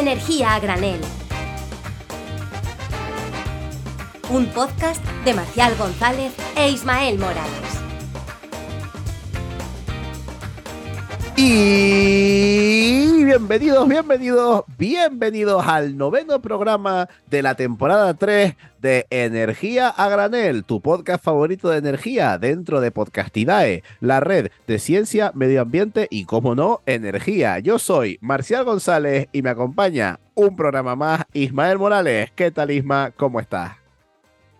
Energía a granel. Un podcast de Marcial González e Ismael Morales. Y bienvenidos, bienvenidos, bienvenidos al noveno programa de la temporada 3 de Energía a Granel, tu podcast favorito de energía dentro de Podcastidae, la red de ciencia, medio ambiente y, como no, energía. Yo soy Marcial González y me acompaña un programa más, Ismael Morales. ¿Qué tal, Isma? ¿Cómo estás?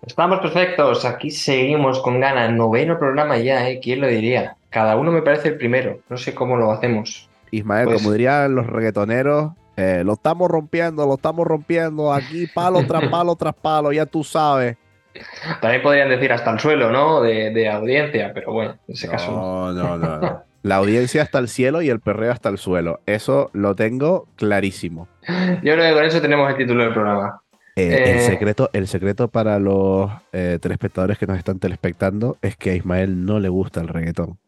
Estamos perfectos, aquí seguimos con ganas. Noveno programa ya, ¿eh? ¿Quién lo diría? Cada uno me parece el primero, no sé cómo lo hacemos. Ismael, Pues- como dirían los reggaetoneros, eh, lo estamos rompiendo, lo estamos rompiendo aquí, palo tras palo tras palo, ya tú sabes. También podrían decir hasta el suelo, ¿no? De, de audiencia, pero bueno, en ese caso. No, no, no, no. La audiencia hasta el cielo y el perreo hasta el suelo. Eso lo tengo clarísimo. Yo creo que con eso tenemos el título del programa. Eh, Eh. El, secreto, el secreto para los eh, telespectadores que nos están telespectando es que a Ismael no le gusta el reggaetón.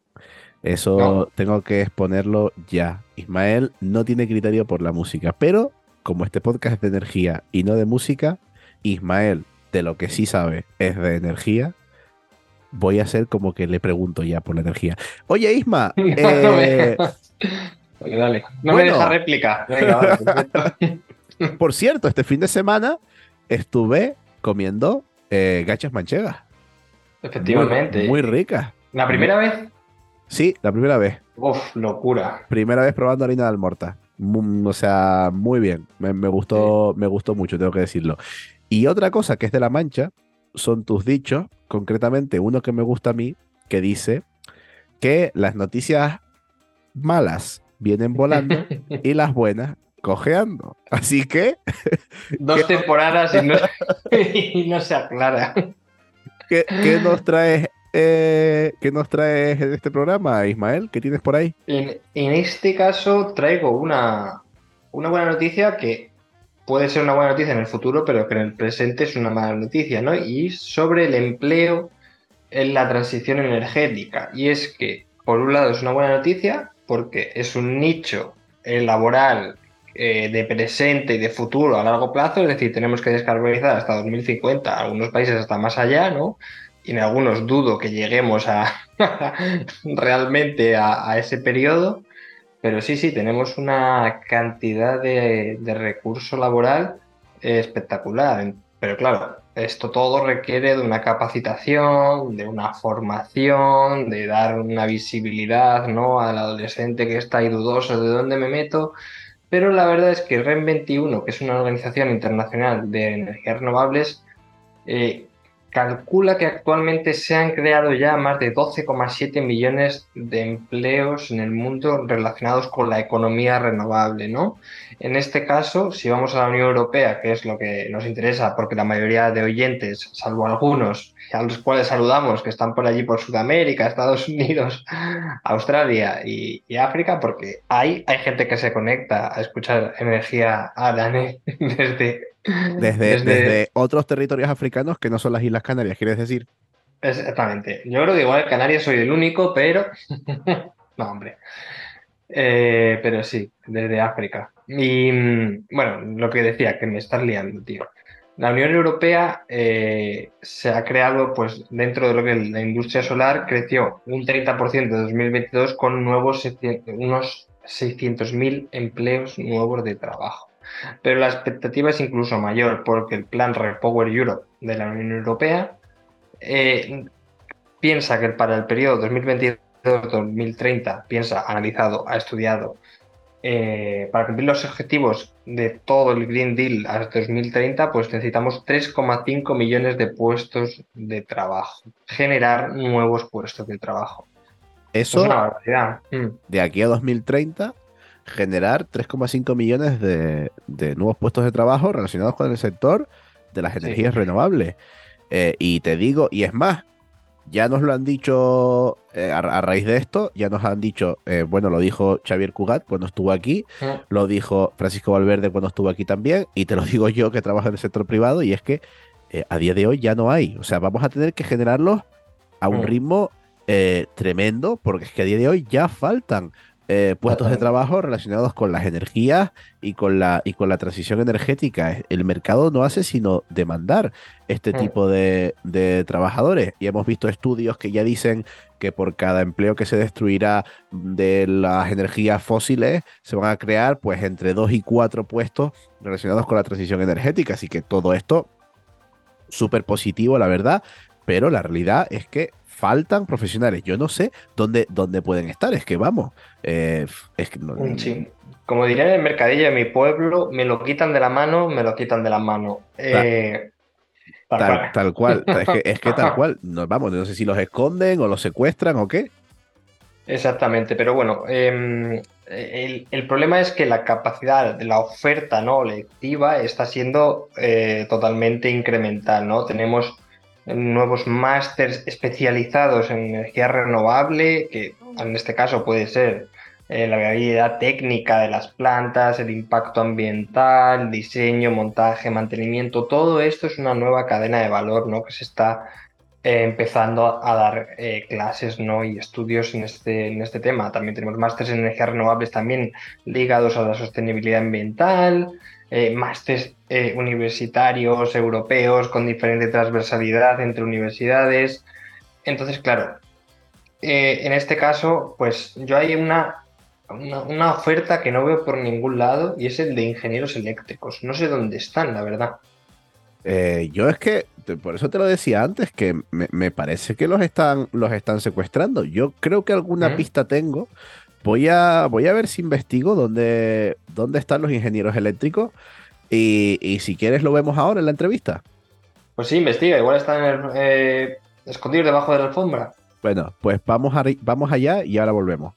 Eso No. tengo que exponerlo ya. Ismael no tiene criterio por la música, pero como este podcast es de energía y no de música, Ismael de lo que sí sabe es de energía. Voy a hacer como que le pregunto ya por la energía. Oye, Isma, No eh, me- Oye, dale. No bueno. me deja réplica. Venga, vale, perfecto. por cierto, este fin de semana estuve comiendo eh, gachas manchegas. Efectivamente. Muy, muy ricas. ¿La primera vez? Sí, la primera vez. Uf, locura. Primera vez probando harina de almorta. Mu- o sea, muy bien. Me, me gustó, me gustó mucho, tengo que decirlo. Y otra cosa que es de la mancha son tus dichos, concretamente uno que me gusta a mí, que dice que las noticias malas vienen volando y las buenas cojeando. Así que, Dos temporadas y no, y no se aclara. ¿qué, qué nos traes? Eh, ¿Qué nos traes en este programa, Ismael? ¿Qué tienes por ahí? En, en este caso traigo una, una buena noticia que puede ser una buena noticia en el futuro, pero que en el presente es una mala noticia, ¿no? Y sobre el empleo en la transición energética. Y es que, por un lado, es una buena noticia porque es un nicho eh, laboral eh, de presente y de futuro a largo plazo, es decir, tenemos que descarbonizar hasta 2050, algunos países hasta más allá, ¿no? Y en algunos dudo que lleguemos a realmente a, ese periodo, pero sí, sí, tenemos una cantidad de, recurso laboral espectacular. Pero claro, esto todo requiere de una capacitación, de una formación, de dar una visibilidad ¿no? al adolescente que está ahí dudoso de dónde me meto. Pero la verdad es que REN 21, que es una organización internacional de energías renovables, eh, calcula que actualmente se han creado ya más de 12,7 millones de empleos en el mundo relacionados con la economía renovable, ¿no? En este caso, si vamos a la Unión Europea, que es lo que nos interesa, porque la mayoría de oyentes, salvo algunos, a los cuales saludamos, que están por allí por Sudamérica, Estados Unidos, Australia y, África, porque hay, hay gente que se conecta a escuchar energía a Dane desde, Desde, desde otros territorios africanos que no son las Islas Canarias, ¿quieres decir? Exactamente. Yo creo que igual en Canarias soy el único, pero. no, hombre. Eh, pero sí, desde África. Y mm, bueno, lo que decía, que me estás liando, tío. La Unión Europea eh, se ha creado, pues dentro de lo que es la industria solar, creció un 30% en 2022 con nuevos 700 unos 600.000 empleos nuevos de trabajo. Pero la expectativa es incluso mayor porque el plan Repower Europe de la Unión Europea eh, piensa que para el periodo 2022-2030, piensa, ha analizado, ha estudiado, eh, para cumplir los objetivos de todo el Green Deal hasta 2030, pues necesitamos 3,5 millones de puestos de trabajo, generar nuevos puestos de trabajo. Eso, es una barbaridad. Mm. de aquí a 2030, generar 3,5 millones de, de nuevos puestos de trabajo relacionados con el sector de las Sí. energías renovables. Eh, y te digo, y es más, ya nos lo han dicho eh, a, a raíz de esto, ya nos han dicho, eh, bueno, lo dijo Xavier Cugat cuando estuvo aquí, lo dijo Francisco Valverde cuando estuvo aquí también, y te lo digo yo que trabajo en el sector privado, y es que a día de hoy ya no hay. O sea, vamos a tener que generarlos a un Mm. ritmo tremendo, porque es que a día de hoy ya faltan eh, puestos de trabajo relacionados con las energías y con la, y con la transición energética. El mercado no hace sino demandar este mm. tipo de, de, trabajadores. Y hemos visto estudios que ya dicen que por cada empleo que se destruirá de las energías fósiles, se van a crear pues entre dos y cuatro puestos relacionados con la transición energética. Así que todo esto, súper positivo, la verdad. Pero la realidad es que faltan profesionales. Yo no sé dónde, dónde pueden estar. Es que vamos. Eh, es que sí. Como diría en el mercadillo de mi pueblo, me lo quitan de la mano, me lo quitan de la mano. Eh, tal, cual. Es que, tal cual. No, vamos, no sé si los esconden o los secuestran o qué. Exactamente, pero bueno, em, el, problema es que la capacidad de la oferta no lectiva está siendo eh, totalmente incremental, ¿no? Tenemos nuevos másters especializados en energía renovable, que en este caso puede ser eh, la habilidad técnica de las plantas, el impacto ambiental, diseño, montaje, mantenimiento, todo esto es una nueva cadena de valor ¿no? que se está eh, empezando a dar eh, clases ¿no? y estudios en este, en este tema. También tenemos másteres en energías renovables también ligados a la sostenibilidad ambiental, eh, másteres universitarios europeos con diferente transversalidad entre universidades. Entonces, claro, en este caso, pues yo hay una, una, oferta que no veo por ningún lado y es el de ingenieros eléctricos. No sé dónde están, la verdad. yo es que, por eso te lo decía antes, que me, parece que los están, los están secuestrando. Yo creo que alguna pista tengo, Voy a, voy a ver si investigo dónde, dónde están los ingenieros eléctricos y, si quieres lo vemos ahora en la entrevista. Pues sí, investiga, igual están eh, escondidos debajo de la alfombra. Bueno, pues vamos, vamos allá y ahora volvemos.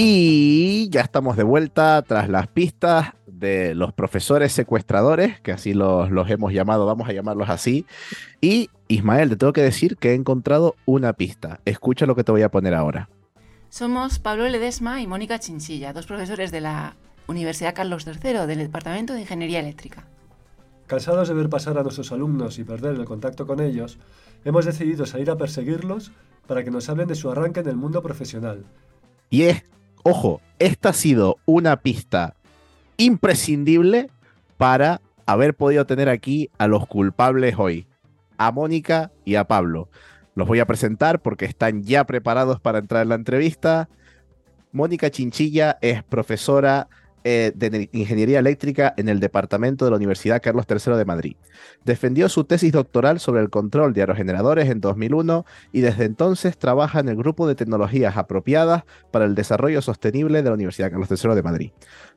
Y ya estamos de vuelta tras las pistas de los profesores secuestradores, que así los, hemos llamado, vamos a llamarlos así. Y Ismael, te tengo que decir que he encontrado una pista. Escucha lo que te voy a poner ahora. Somos Pablo Ledesma y Mónica Chinchilla, dos profesores de la Universidad Carlos III del Departamento de Ingeniería Eléctrica. Cansados de ver pasar a nuestros alumnos y perder el contacto con ellos, hemos decidido salir a perseguirlos para que nos hablen de su arranque en el mundo profesional. Y es, ojo, esta ha sido una pista imprescindible para haber podido tener aquí a los culpables hoy, a Mónica y a Pablo. Los voy a presentar porque están ya preparados para entrar en la entrevista. Mónica Chinchilla es profesora eh, de Ingeniería Eléctrica en el Departamento de la Universidad Carlos III de Madrid. Defendió su tesis doctoral sobre el control de aerogeneradores en 2001 y desde entonces trabaja en el Grupo de Tecnologías Apropiadas para el Desarrollo Sostenible de la Universidad Carlos III de Madrid,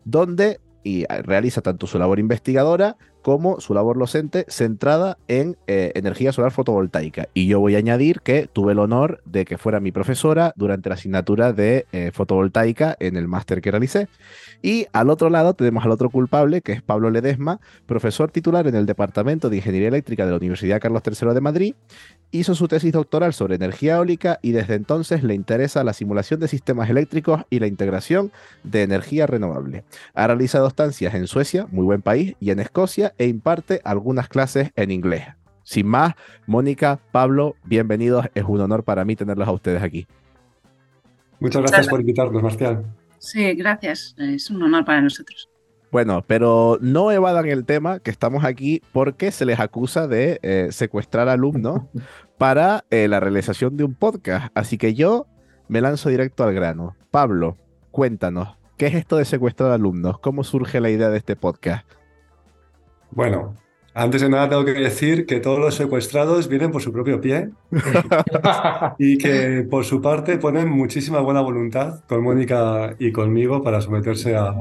donde y realiza tanto su labor investigadora como su labor docente centrada en eh, energía solar fotovoltaica. Y yo voy a añadir que tuve el honor de que fuera mi profesora durante la asignatura de eh, fotovoltaica en el máster que realicé. Y al otro lado tenemos al otro culpable, que es Pablo Ledesma, profesor titular en el Departamento de Ingeniería Eléctrica de la Universidad Carlos III de Madrid. Hizo su tesis doctoral sobre energía eólica y desde entonces le interesa la simulación de sistemas eléctricos y la integración de energía renovable. Ha realizado estancias en Suecia, muy buen país, y en Escocia e imparte algunas clases en inglés. Sin más, Mónica, Pablo, bienvenidos. Es un honor para mí tenerlos a ustedes aquí. Muchas gracias por invitarnos, Marcial. Sí, gracias. Es un honor para nosotros. Bueno, pero no evadan el tema que estamos aquí porque se les acusa de eh, secuestrar alumnos para eh, la realización de un podcast. Así que yo me lanzo directo al grano. Pablo, cuéntanos, ¿qué es esto de secuestrar alumnos? ¿Cómo surge la idea de este podcast? Bueno, antes de nada tengo que decir que todos los secuestrados vienen por su propio pie y que por su parte ponen muchísima buena voluntad con Mónica y conmigo para someterse a,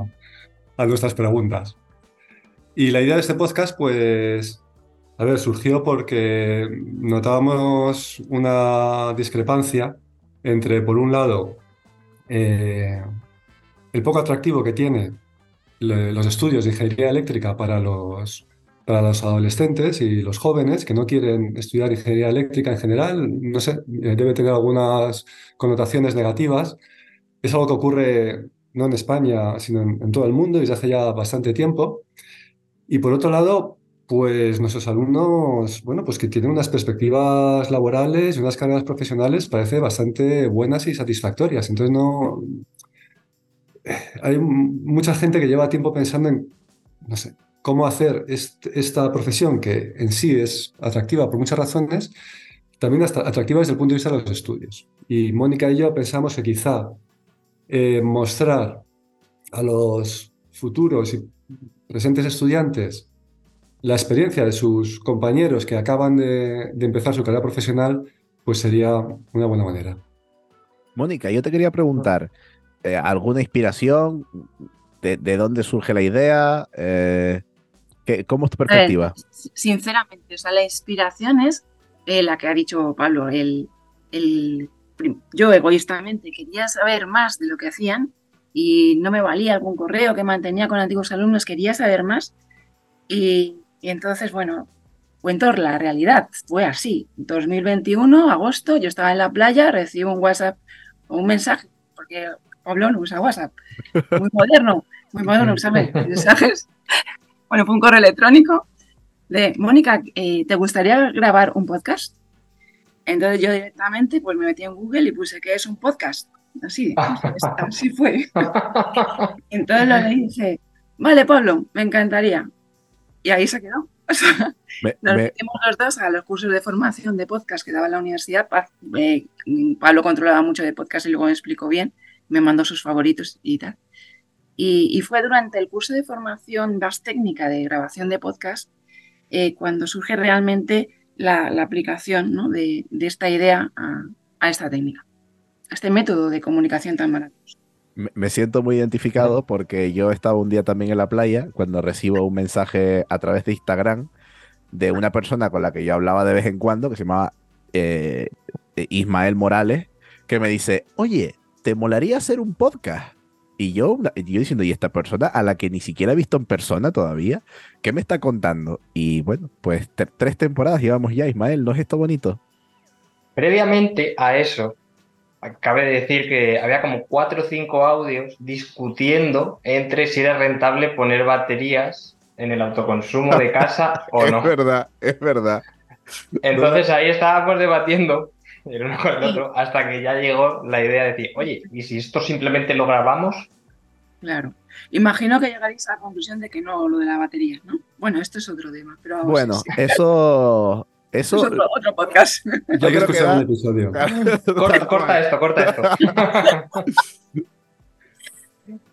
nuestras preguntas. Y la idea de este podcast, pues, a ver, surgió porque notábamos una discrepancia entre, por un lado, eh, el poco atractivo que tiene los estudios de ingeniería eléctrica para los, para los adolescentes y los jóvenes que no quieren estudiar ingeniería eléctrica en general, no sé, eh, debe tener algunas connotaciones negativas. Es algo que ocurre no en España, sino en, todo el mundo desde hace ya bastante tiempo. Y por otro lado, pues nuestros alumnos, bueno, pues que tienen unas perspectivas laborales y unas carreras profesionales parece bastante buenas y satisfactorias. Entonces no hay mucha gente que lleva tiempo pensando en, no sé, cómo hacer esta profesión que en sí es atractiva por muchas razones, también atractiva desde el punto de vista de los estudios. Y Mónica y yo pensamos que quizá eh, mostrar a los futuros y presentes estudiantes la experiencia de sus compañeros que acaban de, empezar su carrera profesional, pues sería una buena manera. Mónica, yo te quería preguntar, eh, ¿alguna inspiración? ¿De, dónde surge la idea? Eh, ¿Cómo es tu perspectiva? sinceramente, o sea, la inspiración es eh, la que ha dicho Pablo. El, yo egoístamente quería saber más de lo que hacían y no me valía algún correo que mantenía con antiguos alumnos, quería saber más. Y, entonces, bueno, cuento la realidad, fue así. 2021, agosto, yo estaba en la playa, recibo un WhatsApp o un mensaje, porque Pablo no usa WhatsApp, muy moderno, muy moderno, ¿sabes? Mensajes. Bueno, fue un correo electrónico de Mónica, eh, ¿te gustaría grabar un podcast? Entonces yo directamente pues me metí en Google y puse que es un podcast. Así, así fue. Entonces lo leí y dije, vale Pablo, me encantaría. Y ahí se quedó. nos metimos los dos a los cursos de formación de podcast que daba la universidad. Pablo controlaba mucho de podcast y luego me explicó bien, me mandó sus favoritos y tal. Y, fue durante el curso de formación más técnica de grabación de podcast eh, cuando surge realmente la, aplicación de, esta idea a, esta técnica, a este método de comunicación tan maravilloso. Me siento muy identificado porque yo estaba un día también en la playa cuando recibo un mensaje a través de Instagram de una persona con la que yo hablaba de vez en cuando, que se llamaba eh, Ismael Morales, que me dice, oye, ¿te molaría hacer un podcast? Y yo, yo diciendo, ¿y esta persona a la que ni siquiera he visto en persona todavía? ¿Qué me está contando? Y bueno, pues tres temporadas llevamos ya, Ismael, ¿no es esto bonito? Previamente a eso, cabe decir que había como cuatro o cinco audios discutiendo entre si era rentable poner baterías en el autoconsumo de casa o no. Es verdad, es verdad. Entonces ahí estábamos debatiendo el uno con el otro, hasta que ya llegó la idea de decir, oye, ¿y si esto simplemente lo grabamos? Claro. Imagino que llegaréis a la conclusión de que no, lo de la batería, ¿no? Bueno, esto es otro tema, pero Bueno, eso... Eso es otro, podcast. Yo creo que un episodio. corta, esto, corta esto.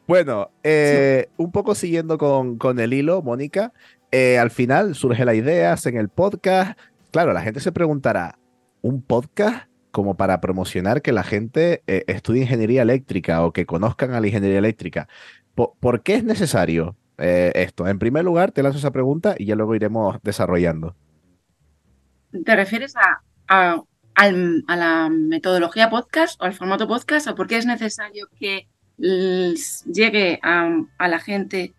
bueno, eh, un poco siguiendo con, con el hilo, Mónica, eh, al final surge la idea, en el podcast. Claro, la gente se preguntará, un podcast como para promocionar que la gente eh, estudie ingeniería eléctrica o que conozcan a la ingeniería eléctrica. ¿Por, qué es necesario eh, esto? En primer lugar, te lanzo esa pregunta y ya luego iremos desarrollando. ¿Te refieres a, la metodología podcast o al formato podcast o por qué es necesario que llegue a, la gente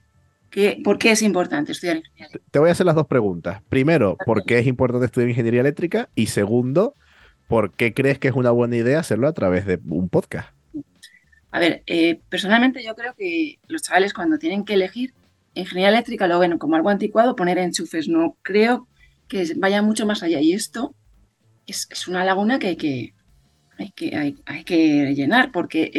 ¿Por qué es importante estudiar ingeniería eléctrica? Te voy a hacer las dos preguntas. Primero, ¿por qué es importante estudiar ingeniería eléctrica? Y segundo, ¿por qué crees que es una buena idea hacerlo a través de un podcast? A ver, eh, personalmente yo creo que los chavales cuando tienen que elegir ingeniería eléctrica lo ven como algo anticuado, poner enchufes. No creo que vaya mucho más allá. Y esto es, una laguna que hay que, hay que, hay, que llenar porque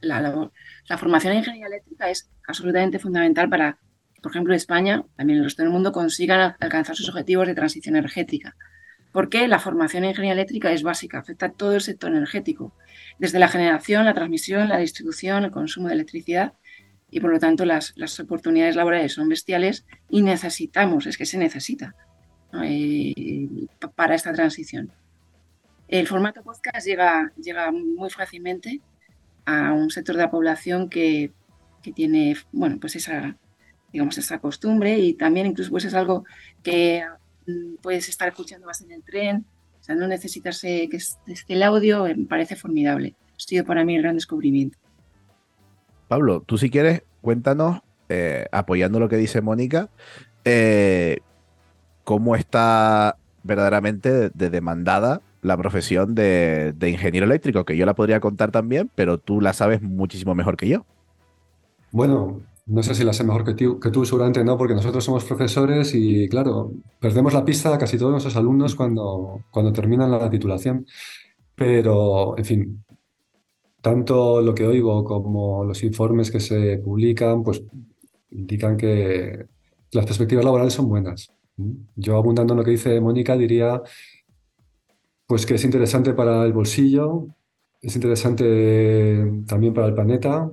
la, la formación en ingeniería eléctrica es absolutamente fundamental para, por ejemplo, España, también el resto del mundo, consigan alcanzar sus objetivos de transición energética. Porque la formación en ingeniería eléctrica es básica, afecta a todo el sector energético, desde la generación, la transmisión, la distribución, el consumo de electricidad, y por lo tanto las, oportunidades laborales son bestiales y necesitamos, es que se necesita eh, para esta transición. El formato podcast llega, llega muy fácilmente a un sector de la población que que tiene, bueno, pues esa, digamos, esa costumbre y también incluso pues es algo que mm, puedes estar escuchando más en el tren, o sea, no necesitas que esté el audio, me parece formidable. Ha sido para mí el gran descubrimiento. Pablo, tú si quieres, cuéntanos, eh, apoyando lo que dice Mónica, eh, cómo está verdaderamente de demandada la profesión de, ingeniero eléctrico, que yo la podría contar también, pero tú la sabes muchísimo mejor que yo. Bueno, No sé si la sé mejor que tú, que tú, seguramente no, porque nosotros somos profesores y, claro, perdemos la pista a casi todos nuestros alumnos cuando, cuando terminan la titulación. Pero, en fin, tanto lo que oigo como los informes que se publican, pues indican que las perspectivas laborales son buenas. Yo, abundando en lo que dice Mónica, diría pues que es interesante para el bolsillo, es interesante también para el planeta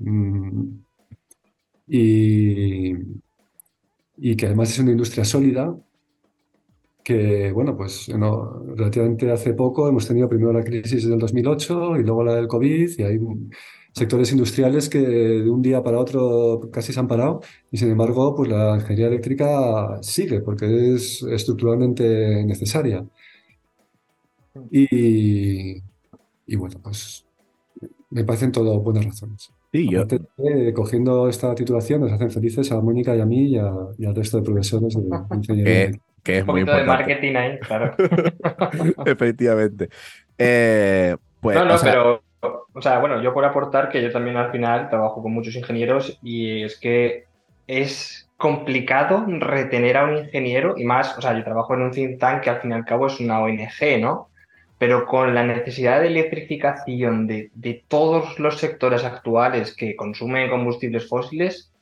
mm, y, y que además es una industria sólida que, bueno, pues relativamente hace poco hemos tenido primero la crisis del 2008 y luego la del COVID y hay sectores industriales que de un día para otro casi se han parado y sin embargo pues la ingeniería eléctrica sigue porque es estructuralmente necesaria. Y, y bueno, pues me parecen todo buenas razones. Sí, yo... cogiendo esta titulación nos hacen felices a Mónica y a mí y, al resto de profesores de ingeniería. Que, es muy importante. de marketing ahí, claro. Efectivamente. Eh, pues, no, no, pero, o sea, bueno, yo por aportar que yo también al final trabajo con muchos ingenieros y es que es complicado retener a un ingeniero y más, o sea, yo trabajo en un think tank que al fin y al cabo es una ONG, ¿no? Pero con la necesidad de electrificación de, todos los sectores actuales que consumen combustibles fósiles,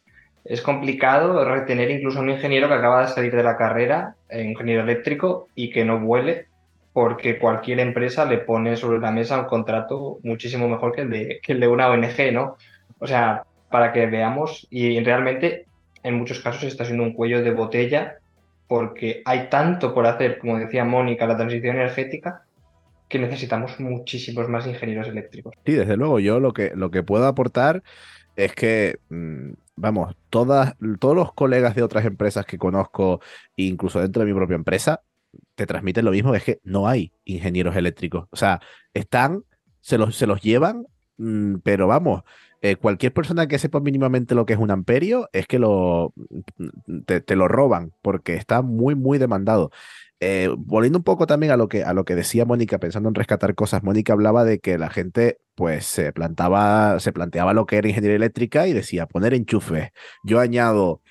es complicado retener incluso a un ingeniero que acaba de salir de la carrera, eh, ingeniero eléctrico, y que no vuele, porque cualquier empresa le pone sobre la mesa un contrato muchísimo mejor que el de, que el de una ONG, ¿no? O sea, para que veamos, y realmente en muchos casos está siendo un cuello de botella, porque hay tanto por hacer, como decía Mónica, la transición energética, que necesitamos muchísimos más ingenieros eléctricos. Sí, desde luego, yo lo que, lo que puedo aportar es que, mm, vamos, todas, todos los colegas de otras empresas que conozco, incluso dentro de mi propia empresa, te transmiten lo mismo, es que no hay ingenieros eléctricos. O sea, están, se los, se los llevan, mm, pero vamos, eh, cualquier persona que sepa mínimamente lo que es un amperio, es que lo, mm, te, te lo roban, porque está muy, muy demandado. Eh, volviendo un poco también a lo que, a lo que decía Mónica, pensando en rescatar cosas, Mónica hablaba de que la gente pues se plantaba, se planteaba lo que era ingeniería eléctrica y decía poner enchufe. Yo añado,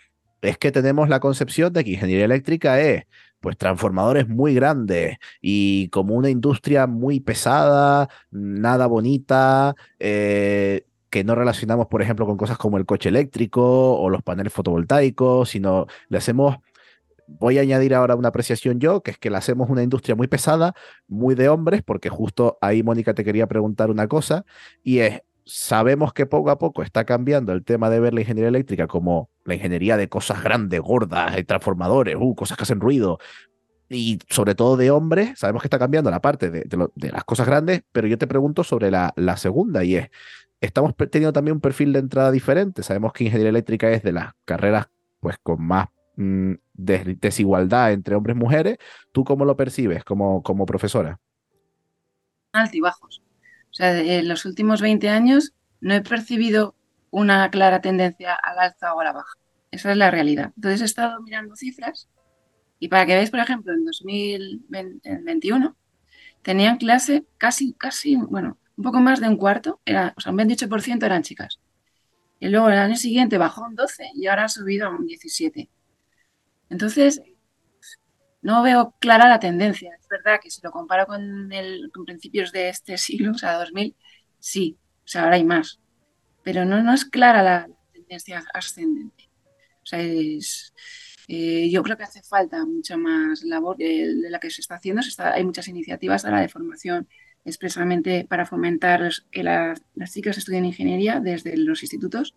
es que tenemos la concepción de que ingeniería eléctrica es pues transformadores muy grandes y como una industria muy pesada, nada bonita, eh, que no relacionamos, por ejemplo, con cosas como el coche eléctrico o los paneles fotovoltaicos, sino le hacemos voy a añadir ahora una apreciación yo, que es que la hacemos una industria muy pesada, muy de hombres, porque justo ahí, Mónica, te quería preguntar una cosa, y es, sabemos que poco a poco está cambiando el tema de ver la ingeniería eléctrica como la ingeniería de cosas grandes, gordas, transformadores, uh, cosas que hacen ruido, y sobre todo de hombres, sabemos que está cambiando la parte de, las cosas grandes, pero yo te pregunto sobre la, la segunda, y es, estamos teniendo también un perfil de entrada diferente, sabemos que ingeniería eléctrica es de las carreras pues con más Mm, desigualdad entre hombres y mujeres, ¿tú cómo lo percibes como, como profesora? Altibajos. O sea, en los últimos 20 años no he percibido una clara tendencia al alza o a la baja. Esa es la realidad. Entonces he estado mirando cifras y para que veáis, por ejemplo, en 2021 tenían clase casi, casi, bueno, un poco más de un cuarto, era, o sea, un 28% eran chicas. Y luego el año siguiente bajó un 12 y ahora ha subido a un 17. Entonces, no veo clara la tendencia. Es verdad que si lo comparo con, el, principios de este siglo, o sea, 2000, sí, o sea, ahora hay más. Pero no, no es clara la, tendencia ascendente. O sea, eh, yo creo que hace falta mucha más labor de, la que se está haciendo. hay muchas iniciativas ahora de formación expresamente para fomentar que las chicas estudien ingeniería desde los institutos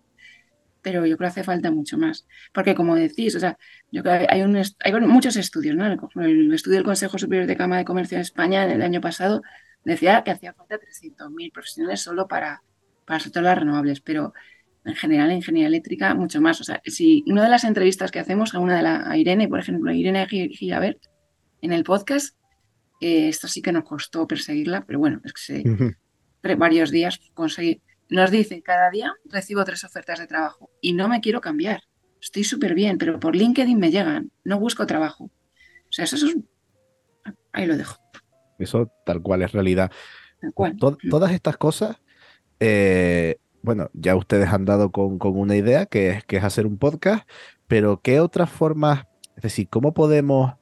pero yo creo que hace falta mucho más. Porque como decís, o sea, yo creo hay, un, hay muchos estudios, ¿no? El, estudio del Consejo Superior de Cámara de Comercio en España el año pasado decía que hacía falta 300.000 profesionales solo para, para todas las renovables, pero en general en ingeniería eléctrica mucho más. O sea, si una de las entrevistas que hacemos a una de la Irene, por ejemplo, Irene Gilabert, en el podcast, eh, esto sí que nos costó perseguirla, pero bueno, es que se, varios días conseguí nos dice, cada día recibo tres ofertas de trabajo y no me quiero cambiar. Estoy súper bien, pero por LinkedIn me llegan, no busco trabajo. O sea, eso es... Ahí lo dejo. Eso tal cual es realidad. Tal cual. todas estas cosas, eh, bueno, ya ustedes han dado con, con una idea que es, que es hacer un podcast, pero ¿qué otras formas, es decir, cómo podemos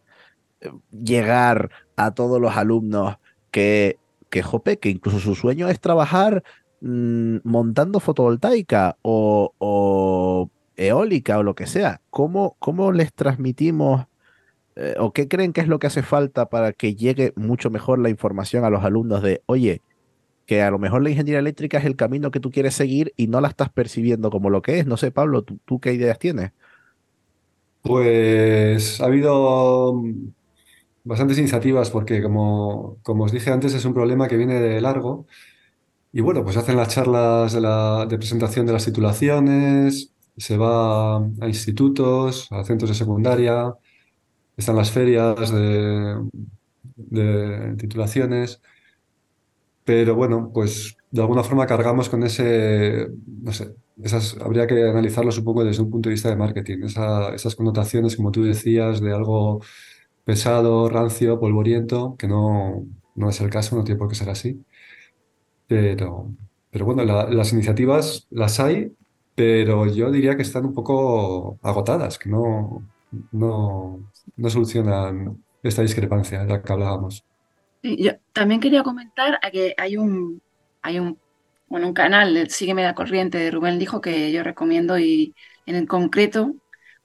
eh, llegar a todos los alumnos que, que, jope, que incluso su sueño es trabajar mmm, montando fotovoltaica o, o, eólica o lo que sea? ¿Cómo, cómo les transmitimos eh, o qué creen que es lo que hace falta para que llegue mucho mejor la información a los alumnos de, oye, que a lo mejor la ingeniería eléctrica es el camino que tú quieres seguir y no la estás percibiendo como lo que es. No sé, Pablo, ¿tú, tú qué ideas tienes? Pues ha habido mm, bastantes iniciativas porque, como, como os dije antes, es un problema que viene de largo. Y bueno, pues hacen las charlas de, presentación de las titulaciones, se va a institutos, a centros de secundaria, están las ferias de, titulaciones. Pero bueno, pues de alguna forma cargamos con ese, no sé, esas, habría que analizarlo supongo desde un punto de vista de marketing, esa, esas connotaciones, como tú decías, de algo pesado, rancio, polvoriento, que no, no es el caso, no tiene por qué ser así. Pero, pero bueno, la, las iniciativas las hay, pero yo diría que están un poco agotadas, que no, no, no solucionan esta discrepancia de la que hablábamos. Yo también quería comentar que hay un, hay un, bueno, un canal, Sígueme la corriente de Rubén dijo que yo recomiendo y en concreto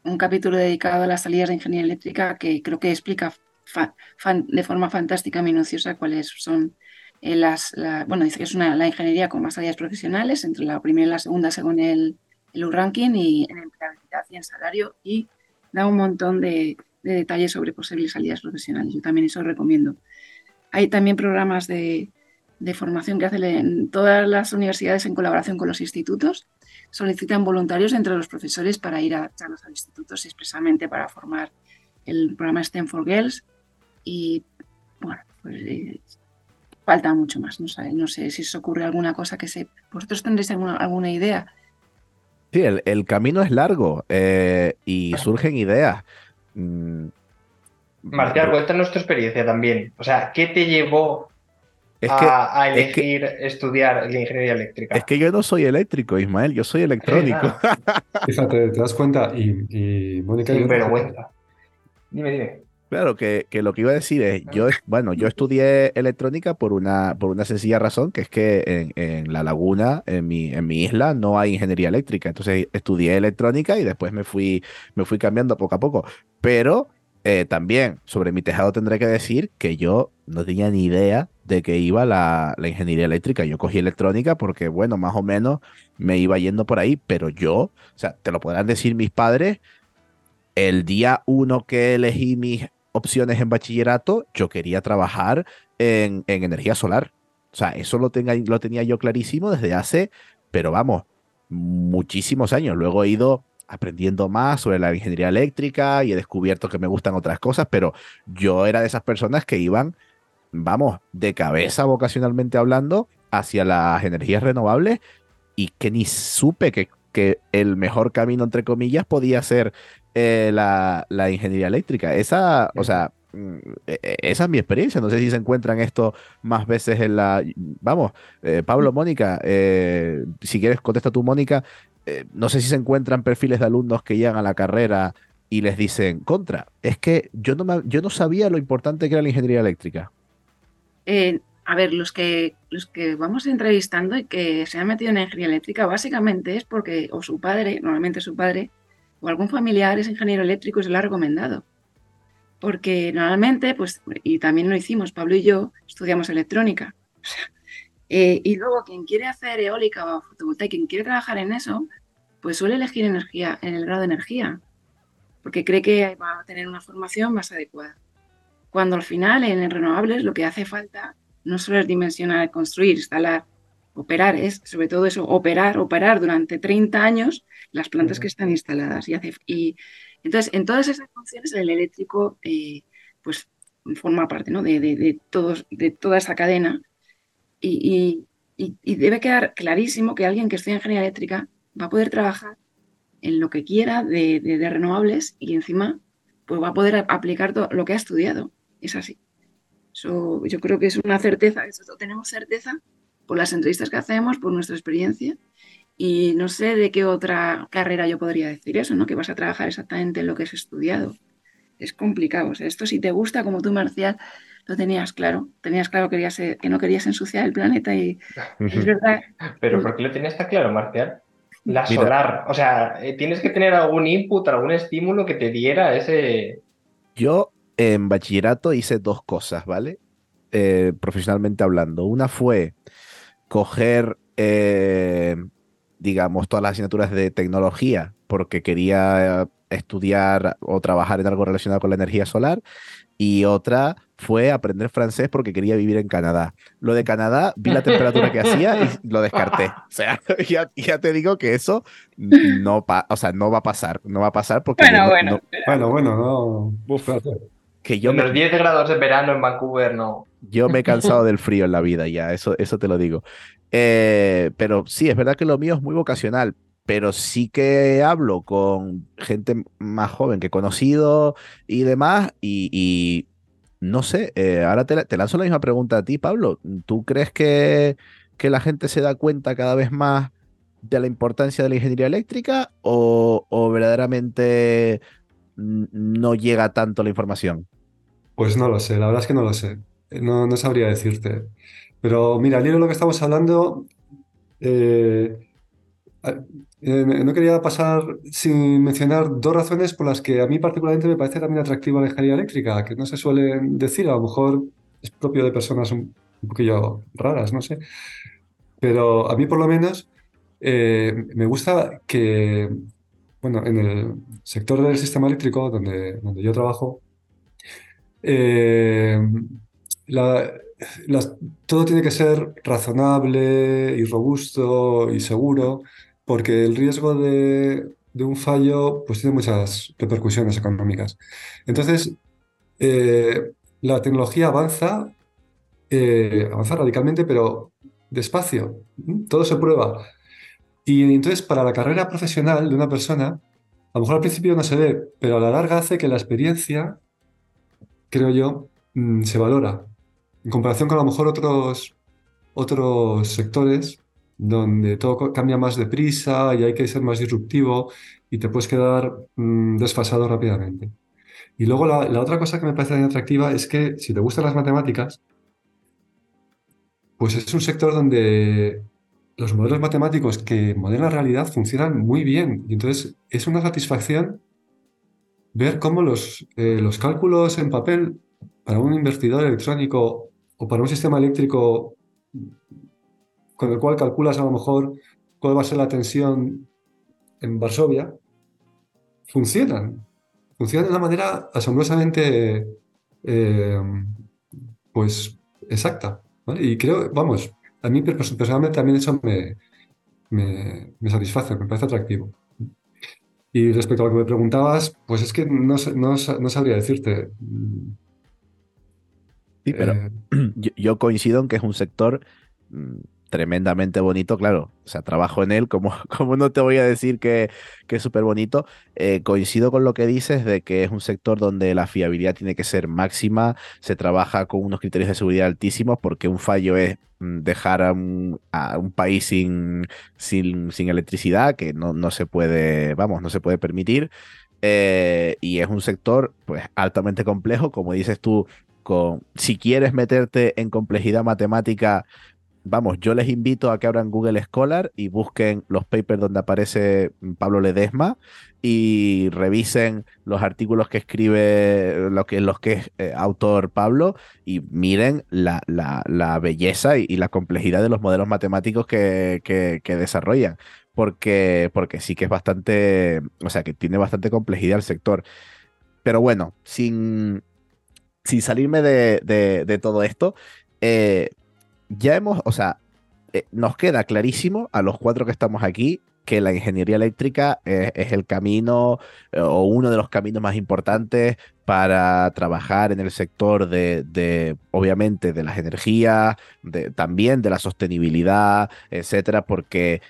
un capítulo dedicado a las salidas de ingeniería eléctrica que creo que explica fa, de forma fantástica, minuciosa, cuáles son eh, las, la, bueno, dice que es una, la ingeniería con más salidas profesionales, entre la primera y la segunda según el, el ranking y en empleabilidad y en salario y da un montón de, de detalles sobre posibles salidas profesionales. Yo también eso recomiendo. Hay también programas de, de formación que hacen en todas las universidades en colaboración con los institutos. Solicitan voluntarios entre los profesores para ir a charlas a los institutos expresamente para formar el programa STEM for Girls. Y bueno, pues eh, falta mucho más. No sé, no sé si os ocurre alguna cosa que se. ¿Vosotros tendréis alguna, alguna idea? Sí, el, el, camino es largo eh, y surgen ideas. Mm, Marcial, cuéntanos tu experiencia también. O sea, ¿qué te llevó es a, que, a elegir es que, estudiar la ingeniería eléctrica? Es que yo no soy eléctrico, Ismael, yo soy electrónico. Fíjate, te das cuenta y, y Mónica... Sin vergüenza. Dime, dime. Claro, que, que, lo que iba a decir es, yo, bueno, yo estudié electrónica por una, por una sencilla razón, que es que en, en, La Laguna, en mi, en mi isla, no hay ingeniería eléctrica. Entonces estudié electrónica y después me fui, me fui cambiando poco a poco. Pero eh, también sobre mi tejado tendré que decir que yo no tenía ni idea de que iba la, la, ingeniería eléctrica. Yo cogí electrónica porque, bueno, más o menos me iba yendo por ahí, pero yo, o sea, te lo podrán decir mis padres, el día uno que elegí mis opciones en bachillerato, yo quería trabajar en, en energía solar. O sea, eso lo, tenga, lo tenía yo clarísimo desde hace, pero vamos, muchísimos años. Luego he ido aprendiendo más sobre la ingeniería eléctrica y he descubierto que me gustan otras cosas, pero yo era de esas personas que iban, vamos, de cabeza vocacionalmente hablando hacia las energías renovables y que ni supe que, que el mejor camino, entre comillas, podía ser eh, la, la, ingeniería eléctrica. Esa, o sea, esa es mi experiencia. No sé si se encuentran esto más veces en la. Vamos, eh, Pablo, Mónica, eh, si quieres, contesta tú, Mónica. No sé si se encuentran perfiles de alumnos que llegan a la carrera y les dicen, contra, es que yo no, me, yo no sabía lo importante que era la ingeniería eléctrica. a ver, los que, los que vamos entrevistando y que se han metido en ingeniería eléctrica, básicamente es porque o su padre, normalmente su padre, o algún familiar es ingeniero eléctrico y se lo ha recomendado. Porque normalmente, pues, y también lo hicimos, Pablo y yo estudiamos electrónica. eh, y luego quien quiere hacer eólica o fotovoltaica, quien quiere trabajar en eso, pues suele elegir energía en el grado de energía, porque cree que va a tener una formación más adecuada. Cuando al final en renovables lo que hace falta no solo es dimensionar, construir, instalar, operar, es sobre todo eso, operar, operar durante 30 años las plantas que están instaladas. Y, hace, y entonces, en todas esas funciones, el eléctrico eh, pues forma parte ¿no? de, de, de, todos, de toda esa cadena y, y, y, debe quedar clarísimo que alguien que estudia ingeniería eléctrica va a poder trabajar en lo que quiera de, de renovables y encima pues va a poder aplicar todo lo que ha estudiado. Es así. Eso, yo creo que es una certeza, eso tenemos certeza por las entrevistas que hacemos, por nuestra experiencia Y no sé de qué otra carrera yo podría decir eso, ¿no? Que vas a trabajar exactamente en lo que has estudiado. Es complicado. O sea, esto si te gusta, como tú, Marcial, lo tenías claro. Tenías claro que, querías, que no querías ensuciar el planeta y es verdad. Pero ¿por qué lo tenías tan claro, Marcial? La solar. O sea, eh, tienes que tener algún input, algún estímulo que te diera ese. Yo en bachillerato hice dos cosas, ¿vale? Eh, profesionalmente hablando. Una fue coger, eh, digamos, todas las asignaturas de tecnología porque quería estudiar o trabajar en algo relacionado con la energía solar. Y otra fue aprender francés porque quería vivir en Canadá. Lo de Canadá, vi la temperatura que hacía y lo descarté. O sea, ya, te digo que eso no, o sea, no va a pasar. No va a pasar porque... Bueno, bueno. bueno, bueno, no. Que yo Los 10 grados de verano en Vancouver, no. Yo me he cansado del frío en la vida ya, eso, eso te lo digo. Eh, pero sí, es verdad que lo mío es muy vocacional, pero sí que hablo con gente más joven que he conocido y demás, y, no sé, eh, ahora te, lanzo la misma pregunta a ti, Pablo. ¿Tú crees que, que, la gente se da cuenta cada vez más de la importancia de la ingeniería eléctrica o, o verdaderamente no llega tanto la información? Pues no lo sé, la verdad es que no lo sé. No, no sabría decirte. Pero mira, al hilo de lo que estamos hablando, eh, eh, no quería pasar sin mencionar dos razones por las que a mí particularmente me parece también atractiva la ingeniería eléctrica, que no se suelen decir, a lo mejor es propio de personas un, poquillo raras, no sé. Pero a mí por lo menos eh, me gusta que, bueno, en el sector del sistema eléctrico donde, donde yo trabajo, eh, todo tiene que ser razonable y robusto y seguro porque el riesgo de, un fallo pues tiene muchas repercusiones económicas. Entonces, eh, la tecnología avanza, eh, avanza radicalmente, pero despacio. Todo se prueba. Y entonces, para la carrera profesional de una persona, a lo mejor al principio no se ve, pero a la larga hace que la experiencia, creo yo, mm, se valora. En comparación con a lo mejor otros, otros sectores donde todo cambia más deprisa y hay que ser más disruptivo y te puedes quedar mm, desfasado rápidamente. Y luego la, otra cosa que me parece atractiva es que si te gustan las matemáticas, pues es un sector donde los modelos matemáticos que modelan la realidad funcionan muy bien. Y entonces es una satisfacción ver cómo los, eh, los cálculos en papel para un invertidor electrónico o para un sistema eléctrico con el cual calculas a lo mejor cuál va a ser la tensión en Varsovia, funcionan. Funcionan de una manera asombrosamente eh, pues exacta. Y creo, vamos, a mí personalmente también eso me, me, satisface, me parece atractivo. Y respecto a lo que me preguntabas, pues es que no, no, sabría decirte. Sí, pero eh, yo, coincido en que es un sector mm, tremendamente bonito, claro, o sea, trabajo en él, como, como no te voy a decir que, es súper bonito, eh, coincido con lo que dices de que es un sector donde la fiabilidad tiene que ser máxima, se trabaja con unos criterios de seguridad altísimos, porque un fallo es mm, dejar a un, país sin, sin, sin, electricidad, que no, no se puede, vamos, no se puede permitir. Eh, y es un sector pues altamente complejo, como dices tú, con, si quieres meterte en complejidad matemática vamos, yo les invito a que abran Google Scholar y busquen los papers donde aparece Pablo Ledesma y revisen los artículos que escribe lo que, los que es eh, autor Pablo y miren la, belleza y, la complejidad de los modelos matemáticos que, que, desarrollan. Porque, porque sí que es bastante, o sea, que tiene bastante complejidad el sector. Pero bueno, sin, sin salirme de, de todo esto, eh, ya hemos, o sea, eh, nos queda clarísimo a los cuatro que estamos aquí que la ingeniería eléctrica es, el camino eh, o uno de los caminos más importantes para trabajar en el sector de, obviamente, de las energías, de, también de la sostenibilidad, etcétera, porque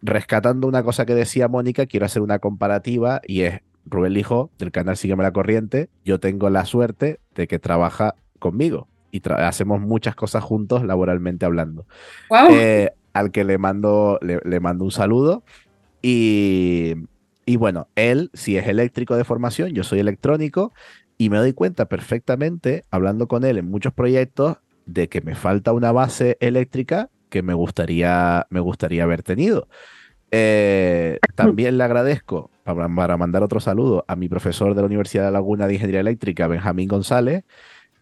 rescatando una cosa que decía Mónica, quiero hacer una comparativa y es Rubén Lijo del canal Sígueme la Corriente. Yo tengo la suerte de que trabaja conmigo y hacemos muchas cosas juntos laboralmente hablando. Eh, al que le mando, le, le mando un saludo. Y, y bueno, él si es eléctrico de formación, yo soy electrónico y me doy cuenta perfectamente, hablando con él en muchos proyectos, de que me falta una base eléctrica que me gustaría, me gustaría haber tenido. Eh, también le agradezco, para, para, mandar otro saludo, a mi profesor de la Universidad de Laguna de Ingeniería Eléctrica, Benjamín González,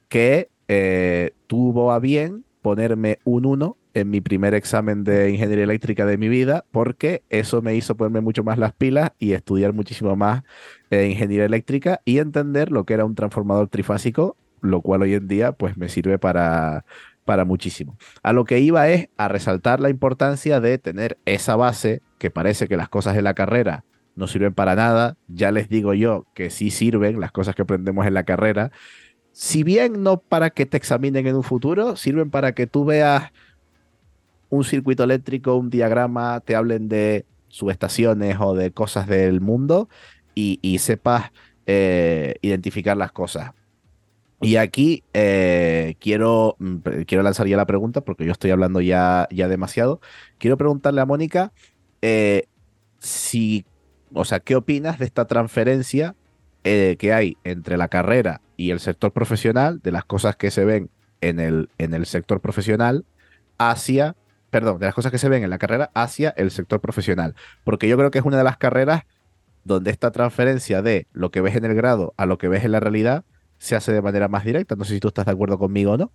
que eh, tuvo a bien ponerme un 1 en mi primer examen de ingeniería eléctrica de mi vida, porque eso me hizo ponerme mucho más las pilas y estudiar muchísimo más eh, ingeniería eléctrica y entender lo que era un transformador trifásico, lo cual hoy en día pues me sirve para, para muchísimo. A lo que iba es a resaltar la importancia de tener esa base, que parece que las cosas de la carrera no sirven para nada, ya les digo yo que sí sirven las cosas que aprendemos en la carrera, si bien no para que te examinen en un futuro, sirven para que tú veas un circuito eléctrico, un diagrama, te hablen de subestaciones o de cosas del mundo y, sepas eh, identificar las cosas. Y aquí eh, quiero, mm, quiero lanzar ya la pregunta porque yo estoy hablando ya, ya demasiado. Quiero preguntarle a Mónica eh, si, o sea, ¿qué opinas de esta transferencia que hay entre la carrera y el sector profesional, de las cosas que se ven en el, en el sector profesional hacia, perdón, de las cosas que se ven en la carrera hacia el sector profesional? Porque yo creo que es una de las carreras donde esta transferencia de lo que ves en el grado a lo que ves en la realidad se hace de manera más directa. No sé si tú estás de acuerdo conmigo o no.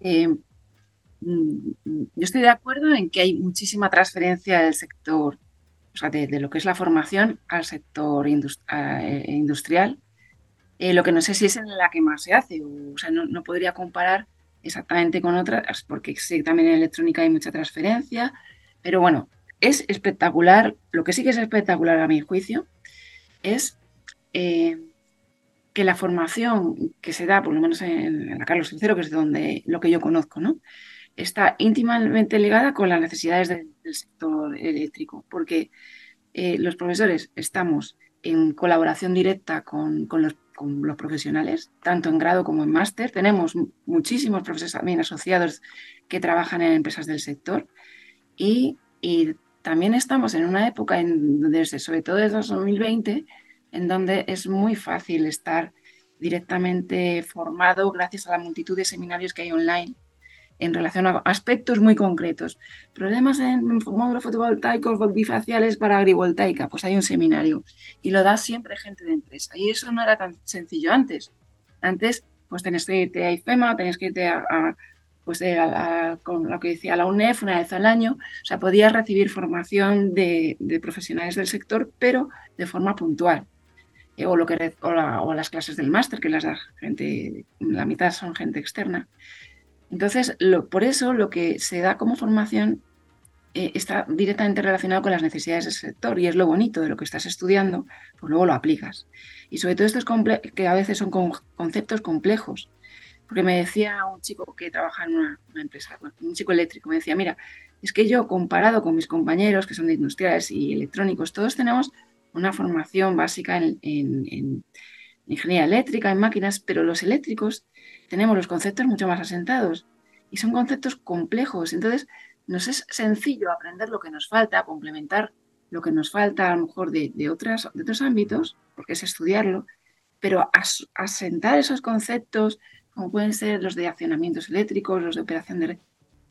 Eh, mm, yo estoy de acuerdo en que hay muchísima transferencia del sector, o sea, de, lo que es la formación al sector eh, industrial. Eh, lo que no sé si es en la que más se hace, o, sea, no, no, podría comparar exactamente con otras, porque que también en electrónica hay mucha transferencia, pero bueno, es espectacular. Lo que sí que es espectacular a mi juicio es eh, que la formación que se da, por lo menos en, la Carlos III, que es donde lo que yo conozco, ¿no? está íntimamente ligada con las necesidades de, del sector eléctrico, porque eh, los profesores estamos en colaboración directa con, con, los, con, los, profesionales, tanto en grado como en máster. Tenemos muchísimos profesores también asociados que trabajan en empresas del sector y, y también estamos en una época, en, desde, sobre todo desde 2020, en donde es muy fácil estar directamente formado gracias a la multitud de seminarios que hay online en relación a aspectos muy concretos. Problemas en módulos fotovoltaicos bifaciales para agrivoltaica, pues hay un seminario y lo da siempre gente de empresa. Y eso no era tan sencillo antes. Antes, pues tenés que irte a IFEMA, tenés que irte a, a pues a, a, con lo que decía la UNEF una vez al año, o sea, podías recibir formación de, de profesionales del sector, pero de forma puntual. Eh, o, lo que, o, la, o, las clases del máster, que las da gente, la mitad son gente externa. Entonces, por eso lo que se da como formación eh, está directamente relacionado con las necesidades del sector y es lo bonito de lo que estás estudiando, pues luego lo aplicas. Y sobre todo estos que a veces son con conceptos complejos. Porque me decía un chico que trabaja en una, empresa, un chico eléctrico, me decía, mira, es que yo comparado con mis compañeros que son de industriales y electrónicos, todos tenemos una formación básica en ingeniería eléctrica, en máquinas, pero los eléctricos tenemos los conceptos mucho más asentados y son conceptos complejos. Entonces, nos es sencillo aprender lo que nos falta, complementar lo que nos falta a lo mejor de, de, otras, de otros ámbitos, porque es estudiarlo, pero as, asentar esos conceptos, como pueden ser los de accionamientos eléctricos, los de operación de...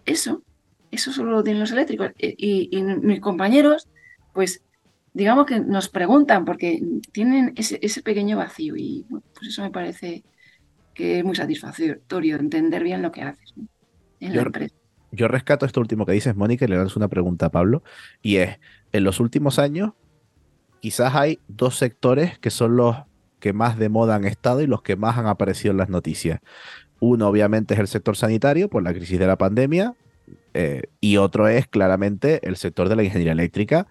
Eso, eso solo lo tienen los eléctricos. Y, y, y mis compañeros, pues digamos que nos preguntan porque tienen ese, ese pequeño vacío y pues eso me parece que es muy satisfactorio entender bien lo que haces ¿no? en yo, la empresa. Yo rescato esto último que dices, Mónica, y le lanzo una pregunta a Pablo, y es, en los últimos años, quizás hay dos sectores que son los que más de moda han estado y los que más han aparecido en las noticias. Uno, obviamente, es el sector sanitario por la crisis de la pandemia, eh, y otro es claramente el sector de la ingeniería eléctrica,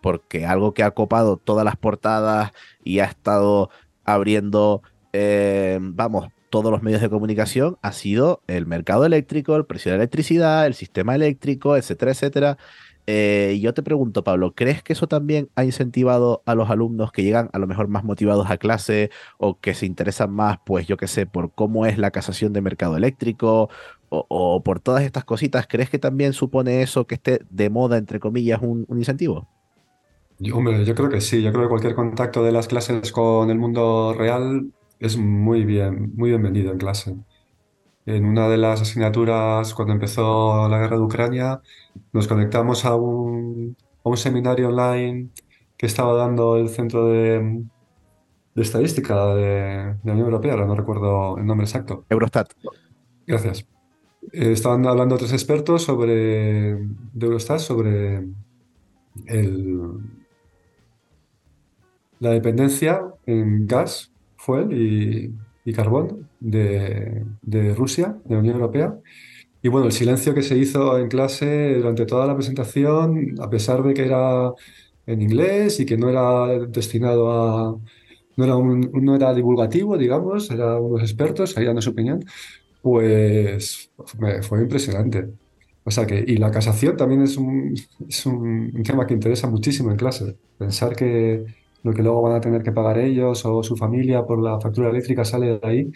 porque algo que ha copado todas las portadas y ha estado abriendo, eh, vamos, todos los medios de comunicación ha sido el mercado eléctrico, el precio de la electricidad, el sistema eléctrico, etcétera, etcétera. Eh, yo te pregunto, Pablo, ¿crees que eso también ha incentivado a los alumnos que llegan a lo mejor más motivados a clase o que se interesan más, pues yo qué sé, por cómo es la casación de mercado eléctrico, o, por todas estas cositas, ¿crees que también supone eso que esté de moda, entre comillas, un, incentivo? Hombre, yo creo que sí, yo creo que cualquier contacto de las clases con el mundo real es muy bien, muy bienvenido en clase. En una de las asignaturas, cuando empezó la guerra de Ucrania, nos conectamos a un, a un seminario online que estaba dando el Centro de, de Estadística de, la Unión Europea, ahora no recuerdo el nombre exacto. Eurostat. Gracias. Eh, estaban hablando otros expertos sobre, de Eurostat sobre el, la dependencia en gas, fuel y, y carbón de, Rusia, de la Unión Europea. Y bueno, el silencio que se hizo en clase durante toda la presentación, a pesar de que era en inglés y que no era destinado a... No era, un, no era divulgativo, digamos, eran unos expertos ahí su opinión, pues fue impresionante. O sea que, y la casación también es un, es un, tema que interesa muchísimo en clase. Pensar que lo que luego van a tener que pagar ellos o su familia por la factura eléctrica sale de ahí,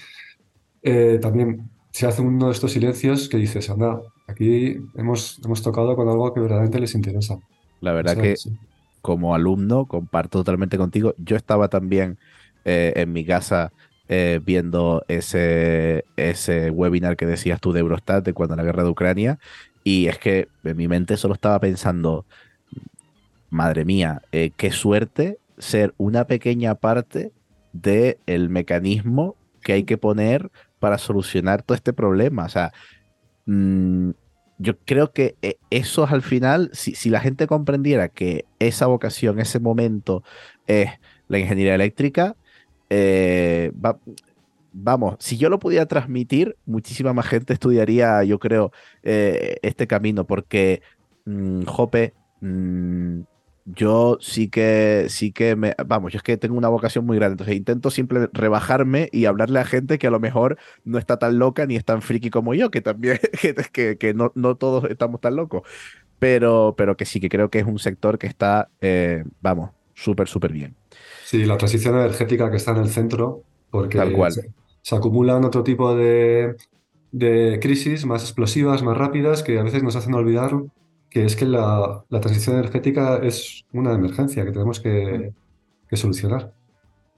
eh, también se hace uno de estos silencios que dices, anda, aquí hemos, hemos tocado con algo que verdaderamente les interesa. La verdad que como alumno comparto totalmente contigo. Yo estaba también eh, en mi casa eh, viendo ese, ese webinar que decías tú de Eurostat de cuando la guerra de Ucrania y es que en mi mente solo estaba pensando, madre mía, eh, qué suerte ser una pequeña parte del el mecanismo que hay que poner para solucionar todo este problema. O sea, mm, yo creo que eso al final, si, si, la gente comprendiera que esa vocación, ese momento es la ingeniería eléctrica, eh, vamos, si yo lo pudiera transmitir, muchísima más gente estudiaría, yo creo, eh, este camino, porque, mm, Jope, mm, yo sí que, sí que me, vamos, yo es que tengo una vocación muy grande, entonces intento siempre rebajarme y hablarle a gente que a lo mejor no está tan loca ni es tan friki como yo, que también, que, que no, no todos estamos tan locos, pero, pero que sí que creo que es un sector que está, eh, vamos, súper, súper bien. Sí, la transición energética que está en el centro, porque Se, acumulan otro tipo de, de, crisis más explosivas, más rápidas, que a veces nos hacen olvidar que es que la, la transición energética es una emergencia que tenemos que, que, solucionar.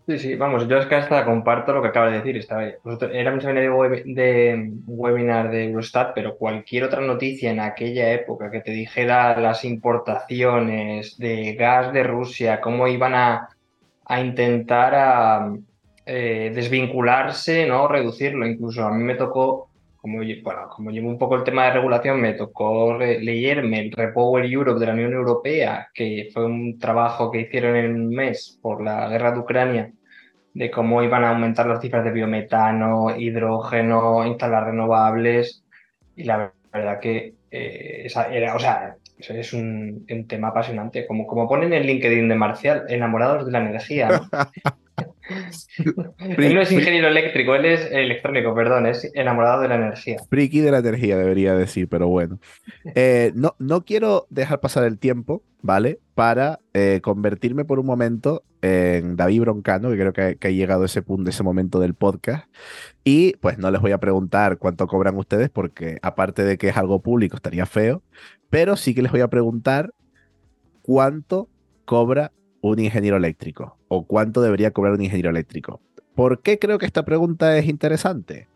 Sí, sí, vamos, yo es que hasta comparto lo que acabas de decir. Estaba, era un seminario de, de webinar de Eurostat, pero cualquier otra noticia en aquella época que te dijera las importaciones de gas de Rusia, cómo iban a, a intentar a, eh, desvincularse, ¿no? Reducirlo. Incluso a mí me tocó, como, bueno, como llevo un poco el tema de regulación, me tocó leerme el Repower Europe de la Unión Europea, que fue un trabajo que hicieron en un mes por la guerra de Ucrania, de cómo iban a aumentar las cifras de biometano, hidrógeno, instalar renovables. Y la verdad que eh, esa era, o sea, es un, tema apasionante. Como, como ponen en LinkedIn de Marcial, enamorados de la energía. él no es ingeniero eléctrico, él es electrónico, perdón, es enamorado de la energía. Friki de la energía, debería decir, pero bueno. Eh, no, no quiero dejar pasar el tiempo, ¿vale? Para eh, convertirme por un momento en David Broncano, que creo que, que, ha llegado ese punto, ese momento del podcast. Y pues no les voy a preguntar cuánto cobran ustedes, porque aparte de que es algo público, estaría feo. Pero sí que les voy a preguntar cuánto cobra un ingeniero eléctrico o cuánto debería cobrar un ingeniero eléctrico. ¿Por qué creo que esta pregunta es interesante?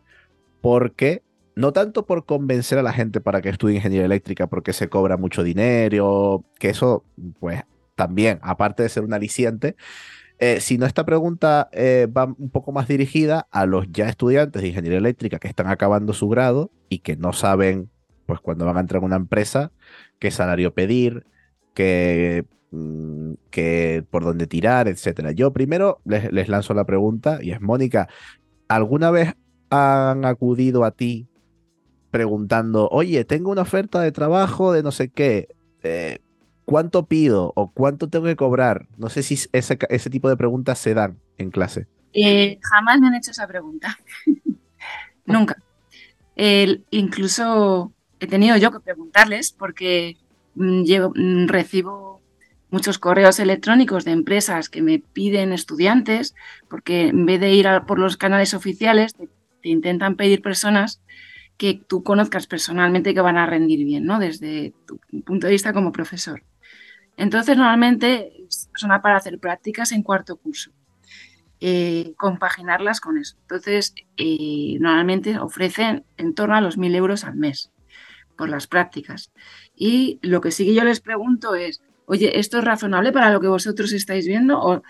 Porque no tanto por convencer a la gente para que estudie ingeniería eléctrica porque se cobra mucho dinero, que eso pues también, aparte de ser un aliciente, eh, sino esta pregunta eh, va un poco más dirigida a los ya estudiantes de ingeniería eléctrica que están acabando su grado y que no saben, pues cuando van a entrar en una empresa, qué salario pedir, qué Mm, que por dónde tirar, etcétera. Yo primero les, lanzo la pregunta y es, Mónica, ¿alguna vez han acudido a ti preguntando, oye, tengo una oferta de trabajo de no sé qué, eh, ¿cuánto pido o cuánto tengo que cobrar? No sé si ese, tipo de preguntas se dan en clase. Eh, jamás me han hecho esa pregunta. Nunca. incluso he tenido yo que preguntarles porque mm, mm, recibo muchos correos electrónicos de empresas que me piden estudiantes, porque en vez de ir por los canales oficiales, te, intentan pedir personas que tú conozcas personalmente que van a rendir bien, ¿no? Desde tu punto de vista como profesor. Entonces, normalmente son para hacer prácticas en cuarto curso. Eh, compaginarlas con eso. Entonces, eh, normalmente ofrecen en torno a los 1.000 euros al mes por las prácticas. Y lo que sí que yo les pregunto es, oye, ¿esto es razonable para lo que vosotros estáis viendo? O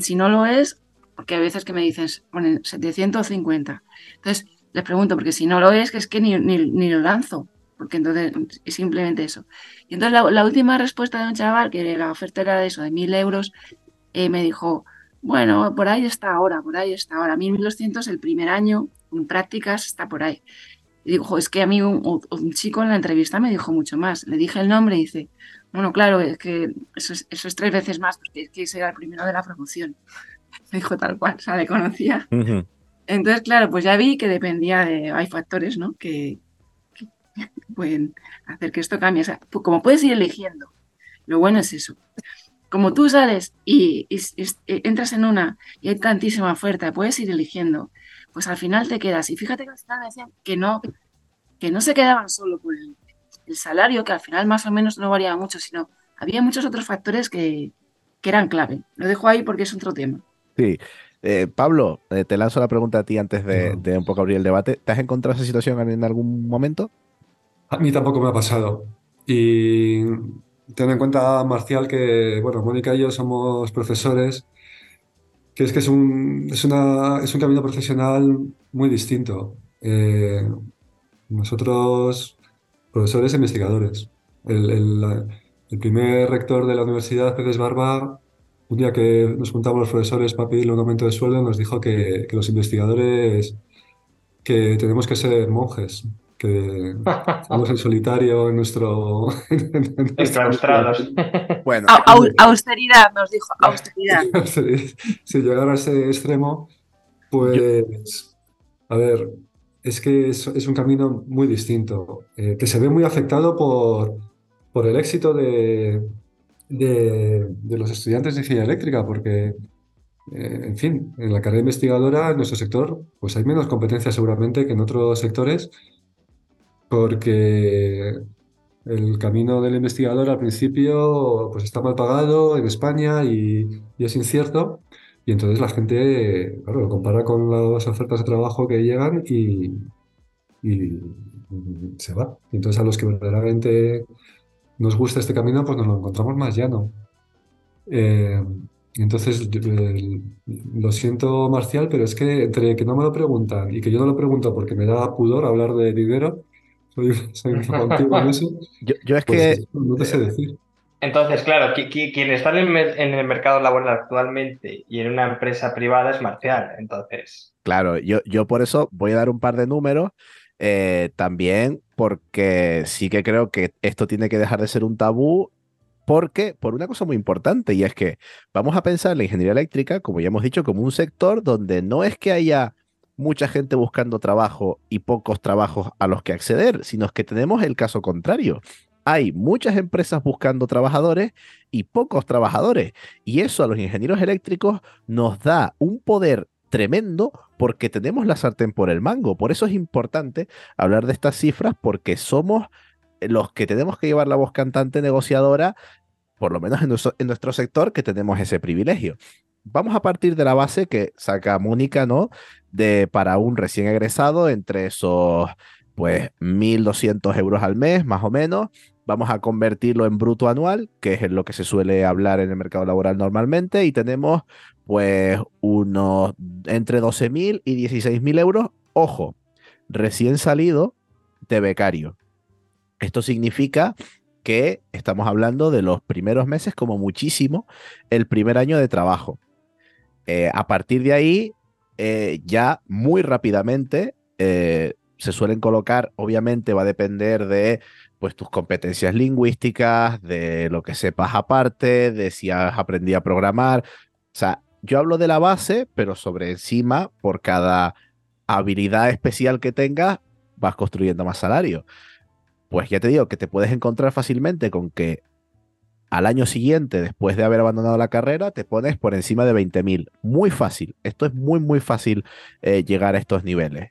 si no lo es, porque a veces que me dicen, ponen 750. Entonces, les pregunto, porque si no lo es, que es que ni, ni, lo lanzo, porque entonces es simplemente eso. Y entonces la, última respuesta de un chaval, que la oferta era de eso, de 1.000 euros, eh, me dijo, bueno, por ahí está ahora, por ahí está ahora. 1200 el primer año, en prácticas, está por ahí. Y digo, es que a mí un, chico en la entrevista me dijo mucho más. Le dije el nombre y dice, bueno, claro, es que eso es, tres veces más, porque es que será el primero de la promoción. Me dijo tal cual, o sea, le conocía. Entonces, claro, pues ya vi que dependía de, hay factores, ¿no? Que, que pueden hacer que esto cambie. O sea, como puedes ir eligiendo, lo bueno es eso como tú sales y, eh, entras en una y hay tantísima oferta, puedes ir eligiendo, pues al final te quedas. Y fíjate que al final decían que no, que no se quedaban solo por el, salario, que al final más o menos no variaba mucho, sino había muchos otros factores que, eran clave. Lo dejo ahí porque es otro tema. Sí. Eh, Pablo, eh, te lanzo la pregunta a ti antes de, de, un poco abrir el debate. ¿Te has encontrado esa situación en algún momento? A mí tampoco me ha pasado. Y ten en cuenta, Marcial, que bueno, Mónica y yo somos profesores, que es que es un, es una, es un camino profesional muy distinto. Eh, nosotros, profesores e investigadores. El, el, el, primer rector de la Universidad, Pérez Barba, un día que nos juntamos los profesores para pedirle un aumento de sueldo, nos dijo que, que los investigadores que tenemos que ser monjes, que estamos en solitario en nuestro... Exclaustrados. bueno, austeridad, nos dijo, austeridad. si llegara a ese extremo, pues, a ver, es que es, un camino muy distinto, eh, que se ve muy afectado por, por el éxito de, de, los estudiantes de ingeniería eléctrica, porque, eh, en fin, en la carrera investigadora, en nuestro sector, pues hay menos competencia seguramente que en otros sectores porque el camino del investigador al principio pues está mal pagado en España y, es incierto. Y entonces la gente, claro, lo compara con las ofertas de trabajo que llegan y, se va. Y entonces a los que verdaderamente nos gusta este camino, pues nos lo encontramos más llano. Eh, entonces, lo siento, Marcial, pero es que entre que no me lo preguntan y que yo no lo pregunto porque me da pudor hablar de dinero, Yo, es que... Pues, no te sé decir. Entonces, claro, quien está en el, mercado laboral actualmente y en una empresa privada es Marcial, entonces. Claro, yo, yo por eso voy a dar un par de números, eh, también porque sí que creo que esto tiene que dejar de ser un tabú, porque por una cosa muy importante, y es que vamos a pensar la ingeniería eléctrica, como ya hemos dicho, como un sector donde no es que haya mucha gente buscando trabajo y pocos trabajos a los que acceder, sino que tenemos el caso contrario. Hay muchas empresas buscando trabajadores y pocos trabajadores. Y eso a los ingenieros eléctricos nos da un poder tremendo porque tenemos la sartén por el mango. Por eso es importante hablar de estas cifras porque somos los que tenemos que llevar la voz cantante negociadora, por lo menos en nuestro, sector, que tenemos ese privilegio vamos a partir de la base que saca Mónica, ¿no? De para un recién egresado entre esos, pues, 1.200 euros al mes, más o menos. Vamos a convertirlo en bruto anual, que es lo que se suele hablar en el mercado laboral normalmente, y tenemos, pues, unos entre 12.000 y 16.000 euros. Ojo, recién salido de becario. Esto significa que estamos hablando de los primeros meses como muchísimo, el primer año de trabajo. Eh, a partir de ahí, eh, ya muy rápidamente eh, se suelen colocar, obviamente va a depender de pues tus competencias lingüísticas, de lo que sepas aparte, de si has aprendido a programar. O sea, yo hablo de la base, pero sobre encima, por cada habilidad especial que tengas, vas construyendo más salario. Pues ya te digo que te puedes encontrar fácilmente con que al año siguiente, después de haber abandonado la carrera, te pones por encima de 20.000. Muy fácil. Esto es muy, muy fácil eh, llegar a estos niveles.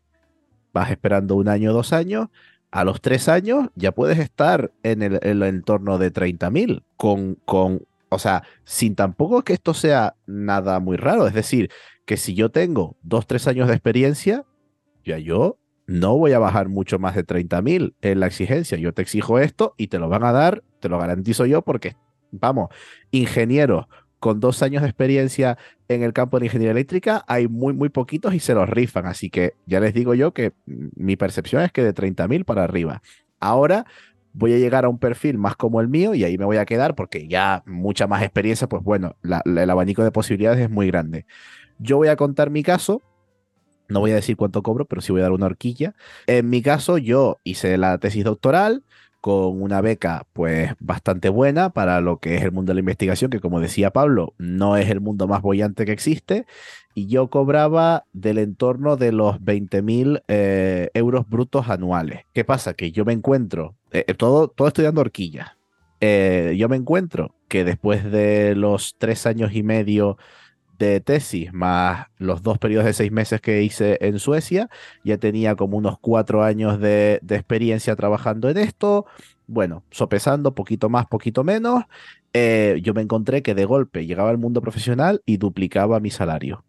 vas esperando un año, dos años, a los tres años ya puedes estar en el, en el entorno de 30.000 con, con, o sea, sin tampoco que esto sea nada muy raro. Es decir, que si yo tengo dos, tres años de experiencia, ya yo no voy a bajar mucho más de 30.000 en la exigencia. Yo te exijo esto y te lo van a dar, te lo garantizo yo porque, vamos, ingenieros con dos años de experiencia en el campo de ingeniería eléctrica hay muy, muy poquitos y se los rifan. Así que ya les digo yo que mi percepción es que de 30.000 para arriba. Ahora voy a llegar a un perfil más como el mío y ahí me voy a quedar porque ya mucha más experiencia, pues bueno, el abanico de posibilidades es muy grande. Yo voy a contar mi caso. No voy a decir cuánto cobro, pero sí voy a dar una horquilla. En mi caso, yo hice la tesis doctoral, con una beca pues bastante buena para lo que es el mundo de la investigación, que como decía Pablo, no es el mundo más bollante que existe, y yo cobraba del entorno de los 20.000 eh, euros brutos anuales. ¿Qué pasa? Que yo me encuentro, eh, eh todo, todo estoy dando horquillas, yo me encuentro que después de los tres años y medio de tesis más los dos periodos de seis meses que hice en Suecia, ya tenía como unos cuatro años de, de experiencia trabajando en esto. Bueno, sopesando poquito más, poquito menos, eh, yo me encontré que de golpe llegaba al mundo profesional y duplicaba mi salario.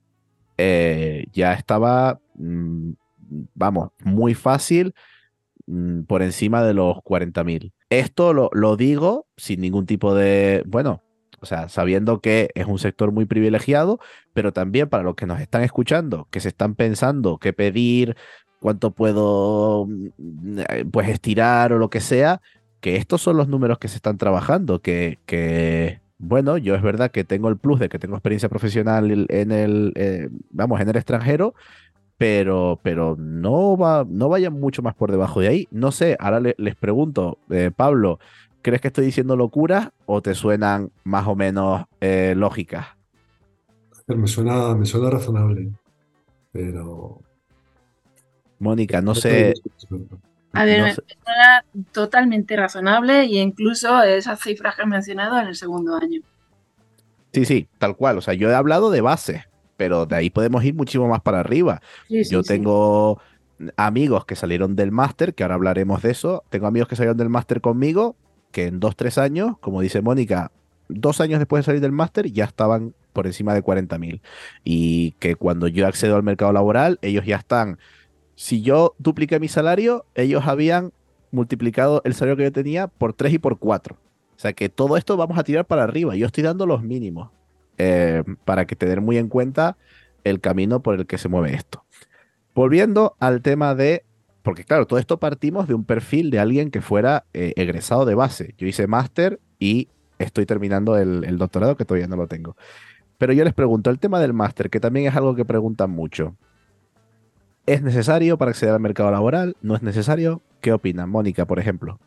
Eh, ya estaba, mmm, vamos, muy fácil mmm, por encima de los 40.000. Esto lo, lo digo sin ningún tipo de, bueno, o sea, sabiendo que es un sector muy privilegiado, pero también para los que nos están escuchando, que se están pensando qué pedir, cuánto puedo pues estirar o lo que sea, que estos son los números que se están trabajando, que, que bueno, yo es verdad que tengo el plus de que tengo experiencia profesional en el, eh, vamos, en el extranjero, pero, pero no, va, no vayan mucho más por debajo de ahí. No sé, ahora le, les pregunto, eh, Pablo, ¿Crees que estoy diciendo locuras o te suenan más o menos eh, lógicas? Me suena, me suena razonable, pero... Mónica, no sé... A ver, no me suena totalmente razonable e incluso esas cifras que has mencionado en el segundo año. Sí, sí, tal cual. O sea, yo he hablado de base, pero de ahí podemos ir muchísimo más para arriba. Sí, sí, Yo sí. tengo amigos que salieron del máster, que ahora hablaremos de eso. Tengo amigos que salieron del máster conmigo, que en dos, tres años, como dice Mónica, dos años después de salir del máster ya estaban por encima de 40.000. Y que cuando yo accedo al mercado laboral, ellos ya están. Si yo dupliqué mi salario, ellos habían multiplicado el salario que yo tenía por tres y por cuatro. O sea que todo esto vamos a tirar para arriba. Yo estoy dando los mínimos eh, para que tener muy en cuenta el camino por el que se mueve esto. Volviendo al tema de, porque claro, todo esto partimos de un perfil de alguien que fuera eh, egresado de base. Yo hice máster y estoy terminando el, doctorado que todavía no lo tengo. Pero yo les pregunto, el tema del máster, que también es algo que preguntan mucho. ¿Es necesario para acceder al mercado laboral? ¿No es necesario? ¿Qué opinan? Mónica, por ejemplo.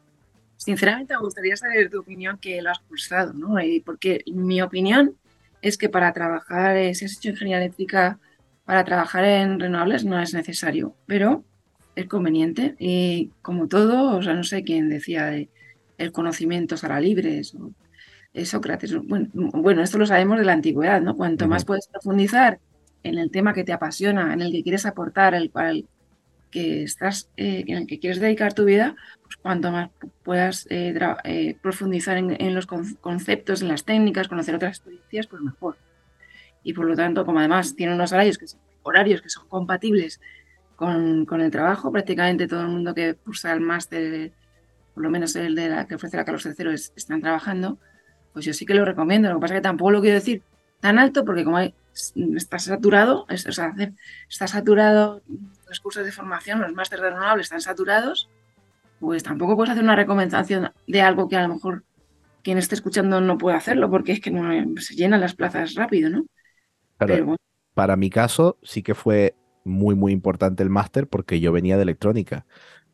Sinceramente me gustaría saber tu opinión que lo has cursado, ¿no? Y porque mi opinión es que para trabajar, eh, si has hecho ingeniería eléctrica, para trabajar en renovables no es necesario, pero es conveniente. Y como todo, o sea, no sé quién decía de el conocimiento será libre, eso, eh, Sócrates. Bueno, bueno, esto lo sabemos de la antigüedad, ¿no? Cuanto más puedes profundizar en el tema que te apasiona, en el que quieres aportar, el cual que estás, eh, en el que quieres dedicar tu vida, pues cuanto más pu- puedas eh, eh, profundizar en, en los con- conceptos, en las técnicas, conocer otras experiencias, pues mejor. Y por lo tanto, como además tiene unos horarios que son, horarios que son compatibles con, con el trabajo, prácticamente todo el mundo que cursa el máster, por lo menos el de la que ofrece la Carlos III, es- están trabajando, pues yo sí que lo recomiendo. Lo que pasa es que tampoco lo quiero decir tan alto porque como hay- está saturado, es- o sea, está saturado los cursos de formación, los másteres de renovables están saturados, pues tampoco puedes hacer una recomendación de algo que a lo mejor quien esté escuchando no puede hacerlo porque es que no se llenan las plazas rápido, ¿no? Claro, Pero bueno, para mi caso sí que fue muy, muy importante el máster porque yo venía de electrónica.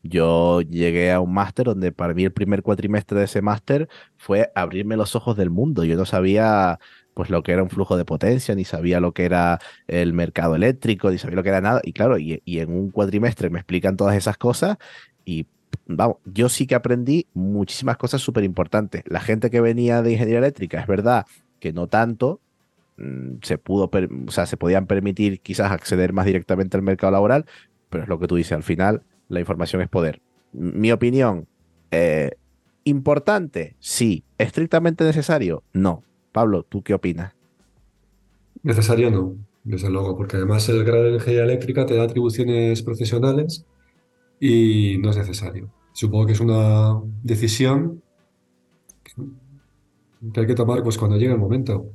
Yo llegué a un máster donde para mí el primer cuatrimestre de ese máster fue abrirme los ojos del mundo. Yo no sabía pues lo que era un flujo de potencia, ni sabía lo que era el mercado eléctrico, ni sabía lo que era nada. Y claro, y, y en un cuatrimestre me explican todas esas cosas y vamos, yo sí que aprendí muchísimas cosas súper importantes. La gente que venía de ingeniería eléctrica, es verdad que no tanto, se pudo, o sea, se podían permitir quizás acceder más directamente al mercado laboral, pero es lo que tú dices, al final la información es poder. Mi opinión, eh, importante, sí. Estrictamente necesario, no. Pablo, ¿tú qué opinas? Necesario no, desde luego, porque además el grado de ingeniería eléctrica te da atribuciones profesionales y no es necesario. Supongo que es una decisión que hay que tomar pues cuando llegue el momento.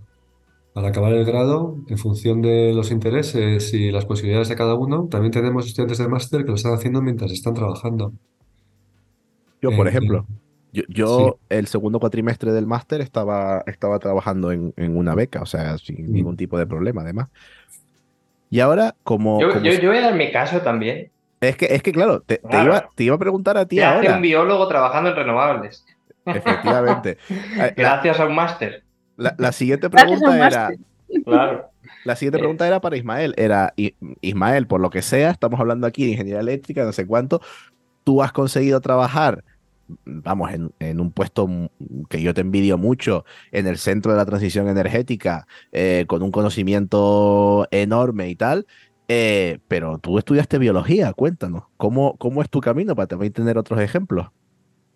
Al acabar el grado, en función de los intereses y las posibilidades de cada uno, también tenemos estudiantes de máster que lo están haciendo mientras están trabajando. Yo, por Eh, ejemplo, yo, yo el segundo cuatrimestre del máster estaba, estaba trabajando en, en una beca, o sea, sin Mm. ningún tipo de problema, además. Y ahora, como, Yo, como yo, yo voy a dar mi caso también. es que, es que claro, te, iba, te iba a preguntar a ti ¿Qué hace ahora. un biólogo trabajando en renovables? Efectivamente. Eh, Gracias a un máster. La- la siguiente pregunta era. Claro. la siguiente Eh. pregunta era para Ismael. Era, "I- Ismael, por lo que sea, estamos hablando aquí de ingeniería eléctrica, no sé cuánto, tú has conseguido trabajar, vamos, en, en un puesto que yo te envidio mucho, en el centro de la transición energética, eh, con un conocimiento enorme y tal. eh, pero tú estudiaste biología, cuéntanos, ¿cómo, cómo es tu camino para también tener otros ejemplos?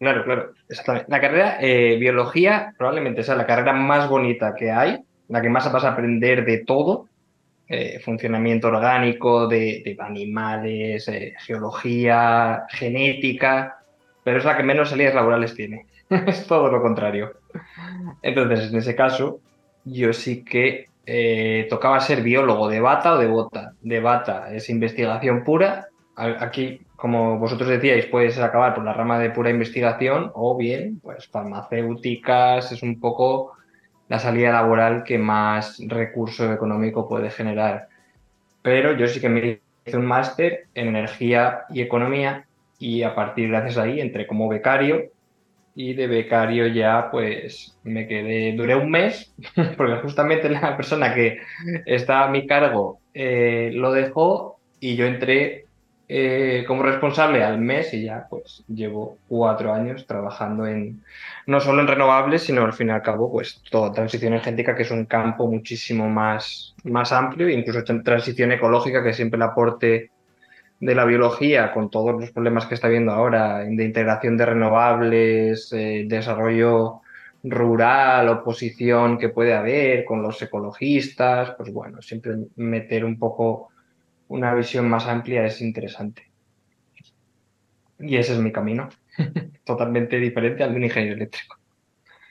Claro, claro, exactamente. La carrera eh, biología probablemente sea la carrera más bonita que hay, la que más vas a aprender de todo, eh, funcionamiento orgánico, de, animales, eh, geología, genética, pero es la que menos salidas laborales tiene. es todo lo contrario. Entonces, en ese caso, yo sí que tocaba ser biólogo de bata o de bota. De bata es investigación pura. Aquí, como vosotros decíais, puedes acabar por la rama de pura investigación o bien, pues farmacéuticas, es un poco la salida laboral que más recurso económico puede generar. Pero yo sí que me hice un máster en energía y economía y a partir gracias ahí entré como becario y de becario ya pues me quedé, duré un mes porque justamente la persona que está a mi cargo eh, lo dejó y yo entré eh, como responsable al mes y ya pues llevo cuatro años trabajando en no solo en renovables sino al fin y al cabo pues toda transición energética que es un campo muchísimo más, más amplio incluso tran- transición ecológica que siempre el aporte de la biología con todos los problemas que está viendo ahora de integración de renovables, eh, desarrollo rural, oposición que puede haber con los ecologistas, pues bueno, siempre meter un poco una visión más amplia es interesante. Y ese es mi camino, totalmente diferente al de un ingeniero eléctrico.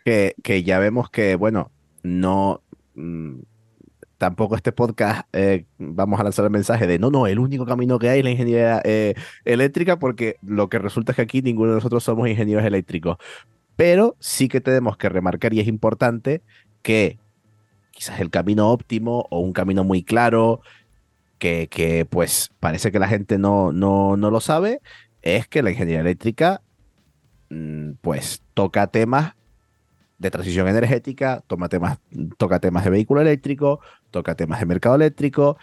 que, que ya vemos que, bueno, no. mm, tampoco este podcast eh, vamos a lanzar el mensaje de no, no, el único camino que hay es la ingeniería eh, eléctrica, porque lo que resulta es que aquí ninguno de nosotros somos ingenieros eléctricos. Pero sí que tenemos que remarcar, y es importante, que quizás el camino óptimo o un camino muy claro, que, pues parece que la gente no, no, no lo sabe, es que la ingeniería eléctrica mm, pues toca temas de transición energética, toma temas, toca temas de vehículo eléctrico, toca temas de mercado eléctrico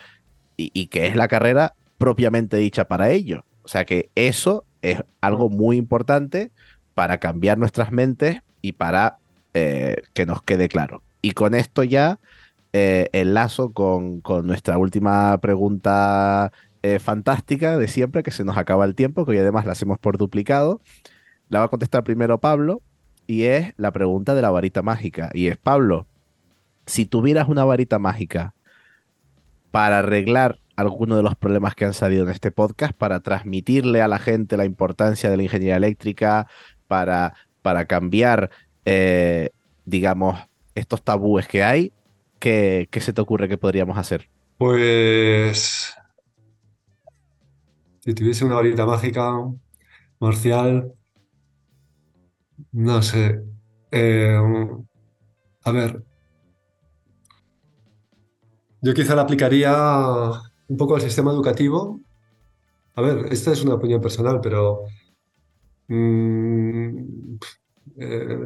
y, y que es la carrera propiamente dicha para ello. O sea que eso es algo muy importante para cambiar nuestras mentes y para eh, que nos quede claro. Y con esto ya eh, enlazo con, nuestra última pregunta eh, fantástica de siempre, que se nos acaba el tiempo, que hoy además la hacemos por duplicado. La va a contestar primero Pablo, y es la pregunta de la varita mágica. Y es, Pablo, si tuvieras una varita mágica para arreglar alguno de los problemas que han salido en este podcast, para transmitirle a la gente la importancia de la ingeniería eléctrica, para, para cambiar, eh, digamos, estos tabúes que hay, ¿qué, se te ocurre que podríamos hacer? Pues si tuviese una varita mágica, Marcial, no sé. Eh, a ver, yo quizá la aplicaría un poco al sistema educativo. A ver, esta es una opinión personal, pero mm, eh,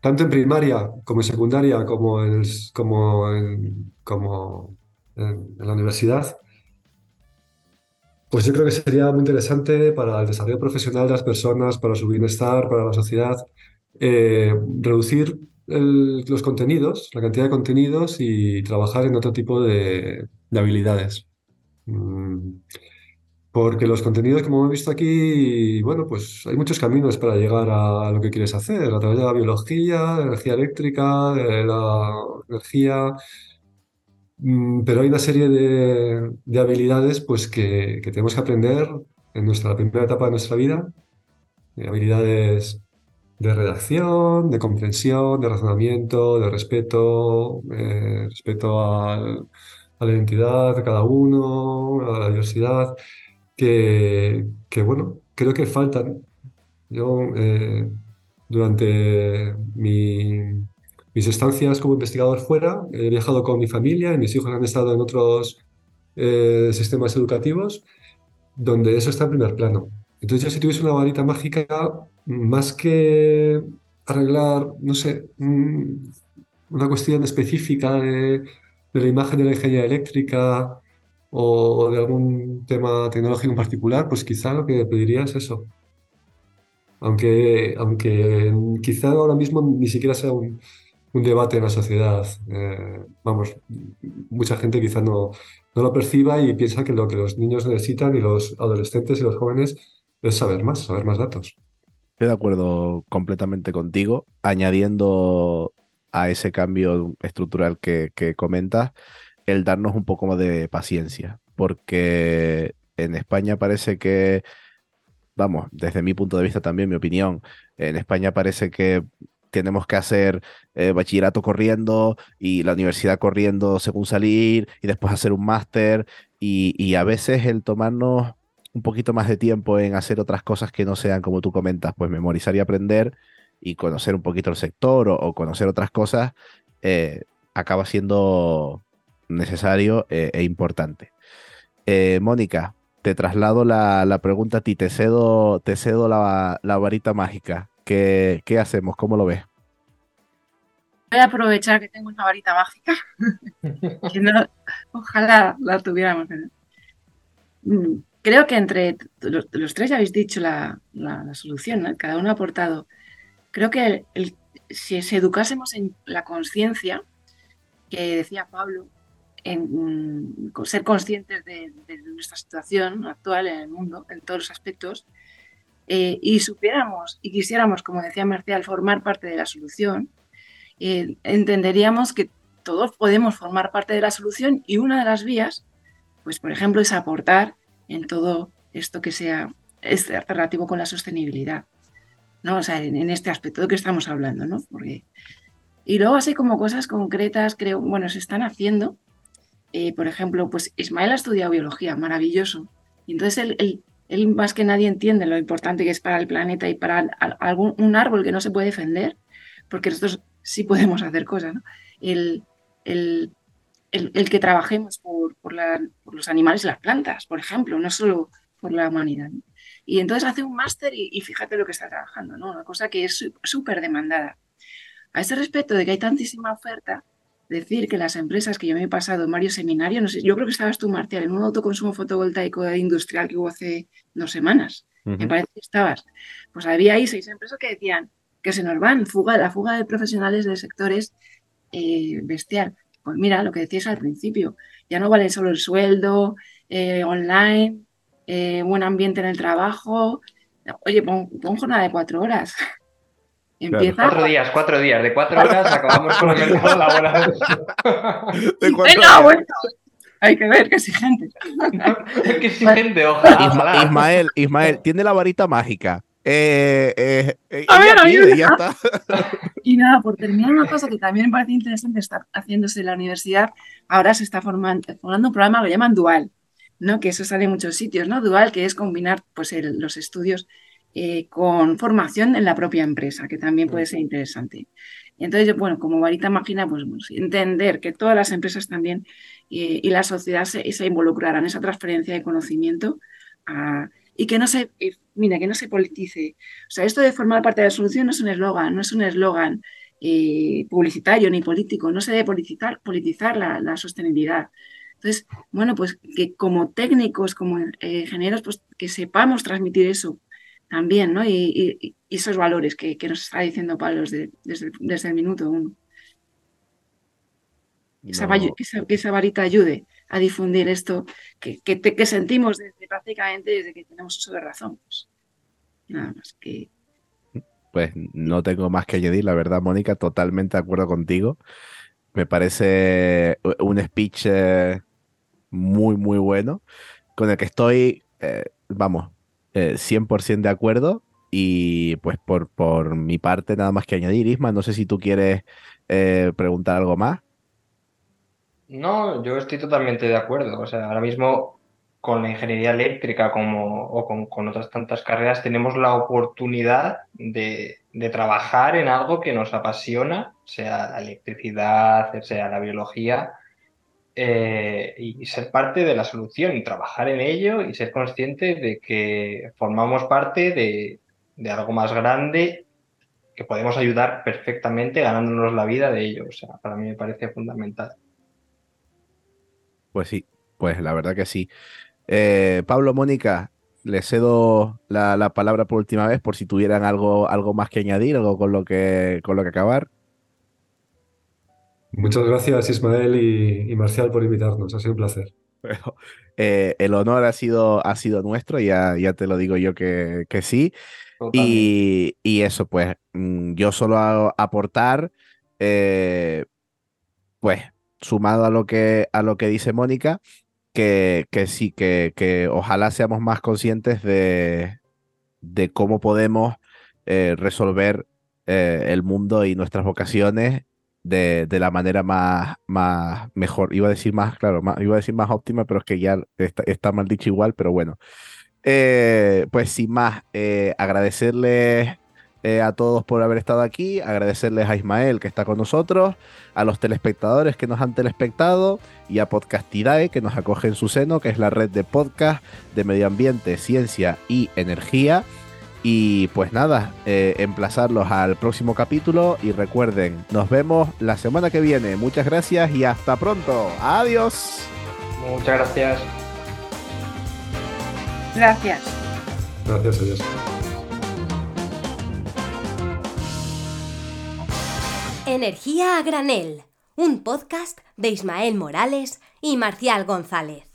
tanto en primaria como en secundaria, como en, el- como en, la universidad, pues yo creo que sería muy interesante para el desarrollo profesional de las personas, para su bienestar, para la sociedad, eh, reducir los contenidos, la cantidad de contenidos y trabajar en otro tipo de, de habilidades. Mm, Porque los contenidos, como hemos visto aquí, bueno, pues hay muchos caminos para llegar a lo que quieres hacer, a través de la biología, de la energía eléctrica, de la energía, Mm, pero hay una serie de, de habilidades pues, que, que tenemos que aprender en nuestra primera etapa de nuestra vida, eh, habilidades de redacción, de comprensión, de razonamiento, de respeto, eh, respeto a la identidad de cada uno, a la diversidad, que, bueno, creo que faltan. Yo, eh, durante mi- mis estancias como investigador fuera, he viajado con mi familia y mis hijos han estado en otros eh, sistemas educativos donde eso está en primer plano. Entonces, yo si tuviese una varita mágica, más que arreglar, no sé, un- una cuestión específica de la imagen de la ingeniería eléctrica o de algún tema tecnológico en particular, pues quizá lo que pediría es eso. Aunque, aunque quizá ahora mismo ni siquiera sea un, debate en la sociedad. Eh, vamos, mucha gente quizá no, no lo perciba y piensa que lo que los niños necesitan y los adolescentes y los jóvenes es saber más, saber más datos. Estoy de acuerdo completamente contigo, añadiendo a ese cambio estructural que comentas, el darnos un poco más de paciencia, porque en España parece que, vamos, desde mi punto de vista también, mi opinión, en España parece que tenemos que hacer eh, bachillerato corriendo y la universidad corriendo según salir y después hacer un máster y, a veces el tomarnos un poquito más de tiempo en hacer otras cosas que no sean, como tú comentas, pues memorizar y aprender y conocer un poquito el sector o, o conocer otras cosas, eh, acaba siendo necesario eh, e importante. Eh, Mónica, te traslado la, la pregunta a ti, te cedo, te cedo la, la varita mágica. ¿Qué, qué hacemos? ¿Cómo lo ves? Voy a aprovechar que tengo una varita mágica. que no- ojalá la tuviéramos. pero- Mm, Creo que entre los, los tres ya habéis dicho la, la- la solución, ¿no? Cada uno ha aportado. Creo que el- el- si se educásemos en la conciencia, que decía Pablo, en ser conscientes de, de nuestra situación actual en el mundo, en todos los aspectos, eh, y supiéramos y quisiéramos, como decía Marcial, formar parte de la solución, eh, entenderíamos que todos podemos formar parte de la solución y una de las vías, pues por ejemplo, es aportar en todo esto que sea este relativo con la sostenibilidad, ¿no? O sea, en, en este aspecto de que estamos hablando, ¿no? Porque, y luego así como cosas concretas, creo, bueno, se están haciendo. Eh, por ejemplo, pues Ismael ha estudiado biología, maravilloso. Y entonces él, él- él más que nadie entiende lo importante que es para el planeta y para al- algún, un árbol que no se puede defender, porque nosotros sí podemos hacer cosas. El, el- el- que trabajemos por, por los animales y las plantas, por ejemplo, no solo por la humanidad. Y entonces hace un máster y, y fíjate lo que está trabajando, ¿no? Una cosa que es sú- súper demandada. A ese respecto de que hay tantísima oferta, decir que las empresas que yo me he pasado en varios seminarios, no sé, yo creo que estabas tú, Marcial, en un autoconsumo fotovoltaico industrial que hubo hace dos semanas, me parece que estabas. Pues había ahí seis empresas que decían que se nos van, fuga, la fuga de profesionales del sector es eh, bestial. Pues mira, lo que decías al principio, ya no vale solo el sueldo, eh, online, eh, buen ambiente en el trabajo. Oye, pon, pon jornada de cuatro horas. Empieza. Cuatro días, cuatro días. De cuatro horas acabamos con el mercado laboral. ¿De Venga, es? bueno, hay que ver, qué exigente. Qué exigente, ojalá. Isma- ojalá. Ismael, Ismael, tiene la varita mágica. Eh, eh, eh, A ver, ella a ver. pide, ya está. Y nada, por terminar, una cosa que también me parece interesante estar haciéndose en la universidad, ahora se está formando, formando un programa que lo llaman Dual, ¿no? Que eso sale en muchos sitios, ¿no? Dual, que es combinar pues, el- los estudios eh, con formación en la propia empresa, que también puede ser interesante. Entonces, bueno, como varita máquina, pues sí, entender que todas las empresas también eh, y la sociedad se, se involucrarán en esa transferencia de conocimiento a- y que no se, eh, mira, que no se politice. O sea, esto de formar parte de la solución no es un eslogan, no es un eslogan publicitario ni político, no se debe politizar, politizar la, la sostenibilidad. Entonces, bueno, pues que como técnicos, como ingenieros, pues que sepamos transmitir eso también, ¿no? Y, y- y esos valores que, que nos está diciendo Pablo desde, desde, desde el minuto uno. No. esa- que esa varita ayude a difundir esto que, que, que sentimos desde, prácticamente desde que tenemos uso de razón. Pues, nada más que... Pues no tengo más que añadir, la verdad, Mónica, totalmente de acuerdo contigo. Me parece un speech eh, muy, muy bueno, con el que estoy, eh, vamos, eh, 100% de acuerdo. Y pues por, por mi parte, nada más que añadir, Isma, no sé si tú quieres eh, preguntar algo más. No, yo estoy totalmente de acuerdo. O sea, ahora mismo con la ingeniería eléctrica como, o con, con otras tantas carreras tenemos la oportunidad de, de, trabajar en algo que nos apasiona, sea la electricidad, sea la biología, eh, y ser parte de la solución y trabajar en ello y ser consciente de que formamos parte de, de algo más grande que podemos ayudar perfectamente ganándonos la vida de ello. O sea, para mí me parece fundamental. Pues sí, pues la verdad que sí. Eh, Pablo, Mónica, les cedo la, la, palabra por última vez por si tuvieran algo, algo más que añadir, algo con lo que, con lo que acabar. Muchas gracias Ismael y, y Marcial por invitarnos, ha sido un placer. Bueno, eh, el honor ha sido, ha sido nuestro, ya, ya te lo digo yo que, que sí. Y, y, eso, pues, mm, yo solo a, aportar, eh, pues, sumado a lo que, a lo que dice Mónica, que, que sí, que, que, ojalá seamos más conscientes de, de cómo podemos eh, resolver eh, el mundo y nuestras vocaciones de, de, la manera más, más mejor. Iba a decir más, claro, más, iba a decir más óptima, pero es que ya está, está mal dicho igual, pero bueno. Eh, pues sin más, eh, agradecerles eh, a todos por haber estado aquí, agradecerles a Ismael que está con nosotros, a los telespectadores que nos han telespectado y a Podcastidae que nos acoge en su seno, que es la red de podcast de medio ambiente, ciencia y energía. Y pues nada, eh, emplazarlos al próximo capítulo y recuerden, nos vemos la semana que viene. Muchas gracias y hasta pronto. Adiós. Muchas gracias. Gracias. Gracias, adiós. Energía a granel, un podcast de Ismael Morales y Marcial González.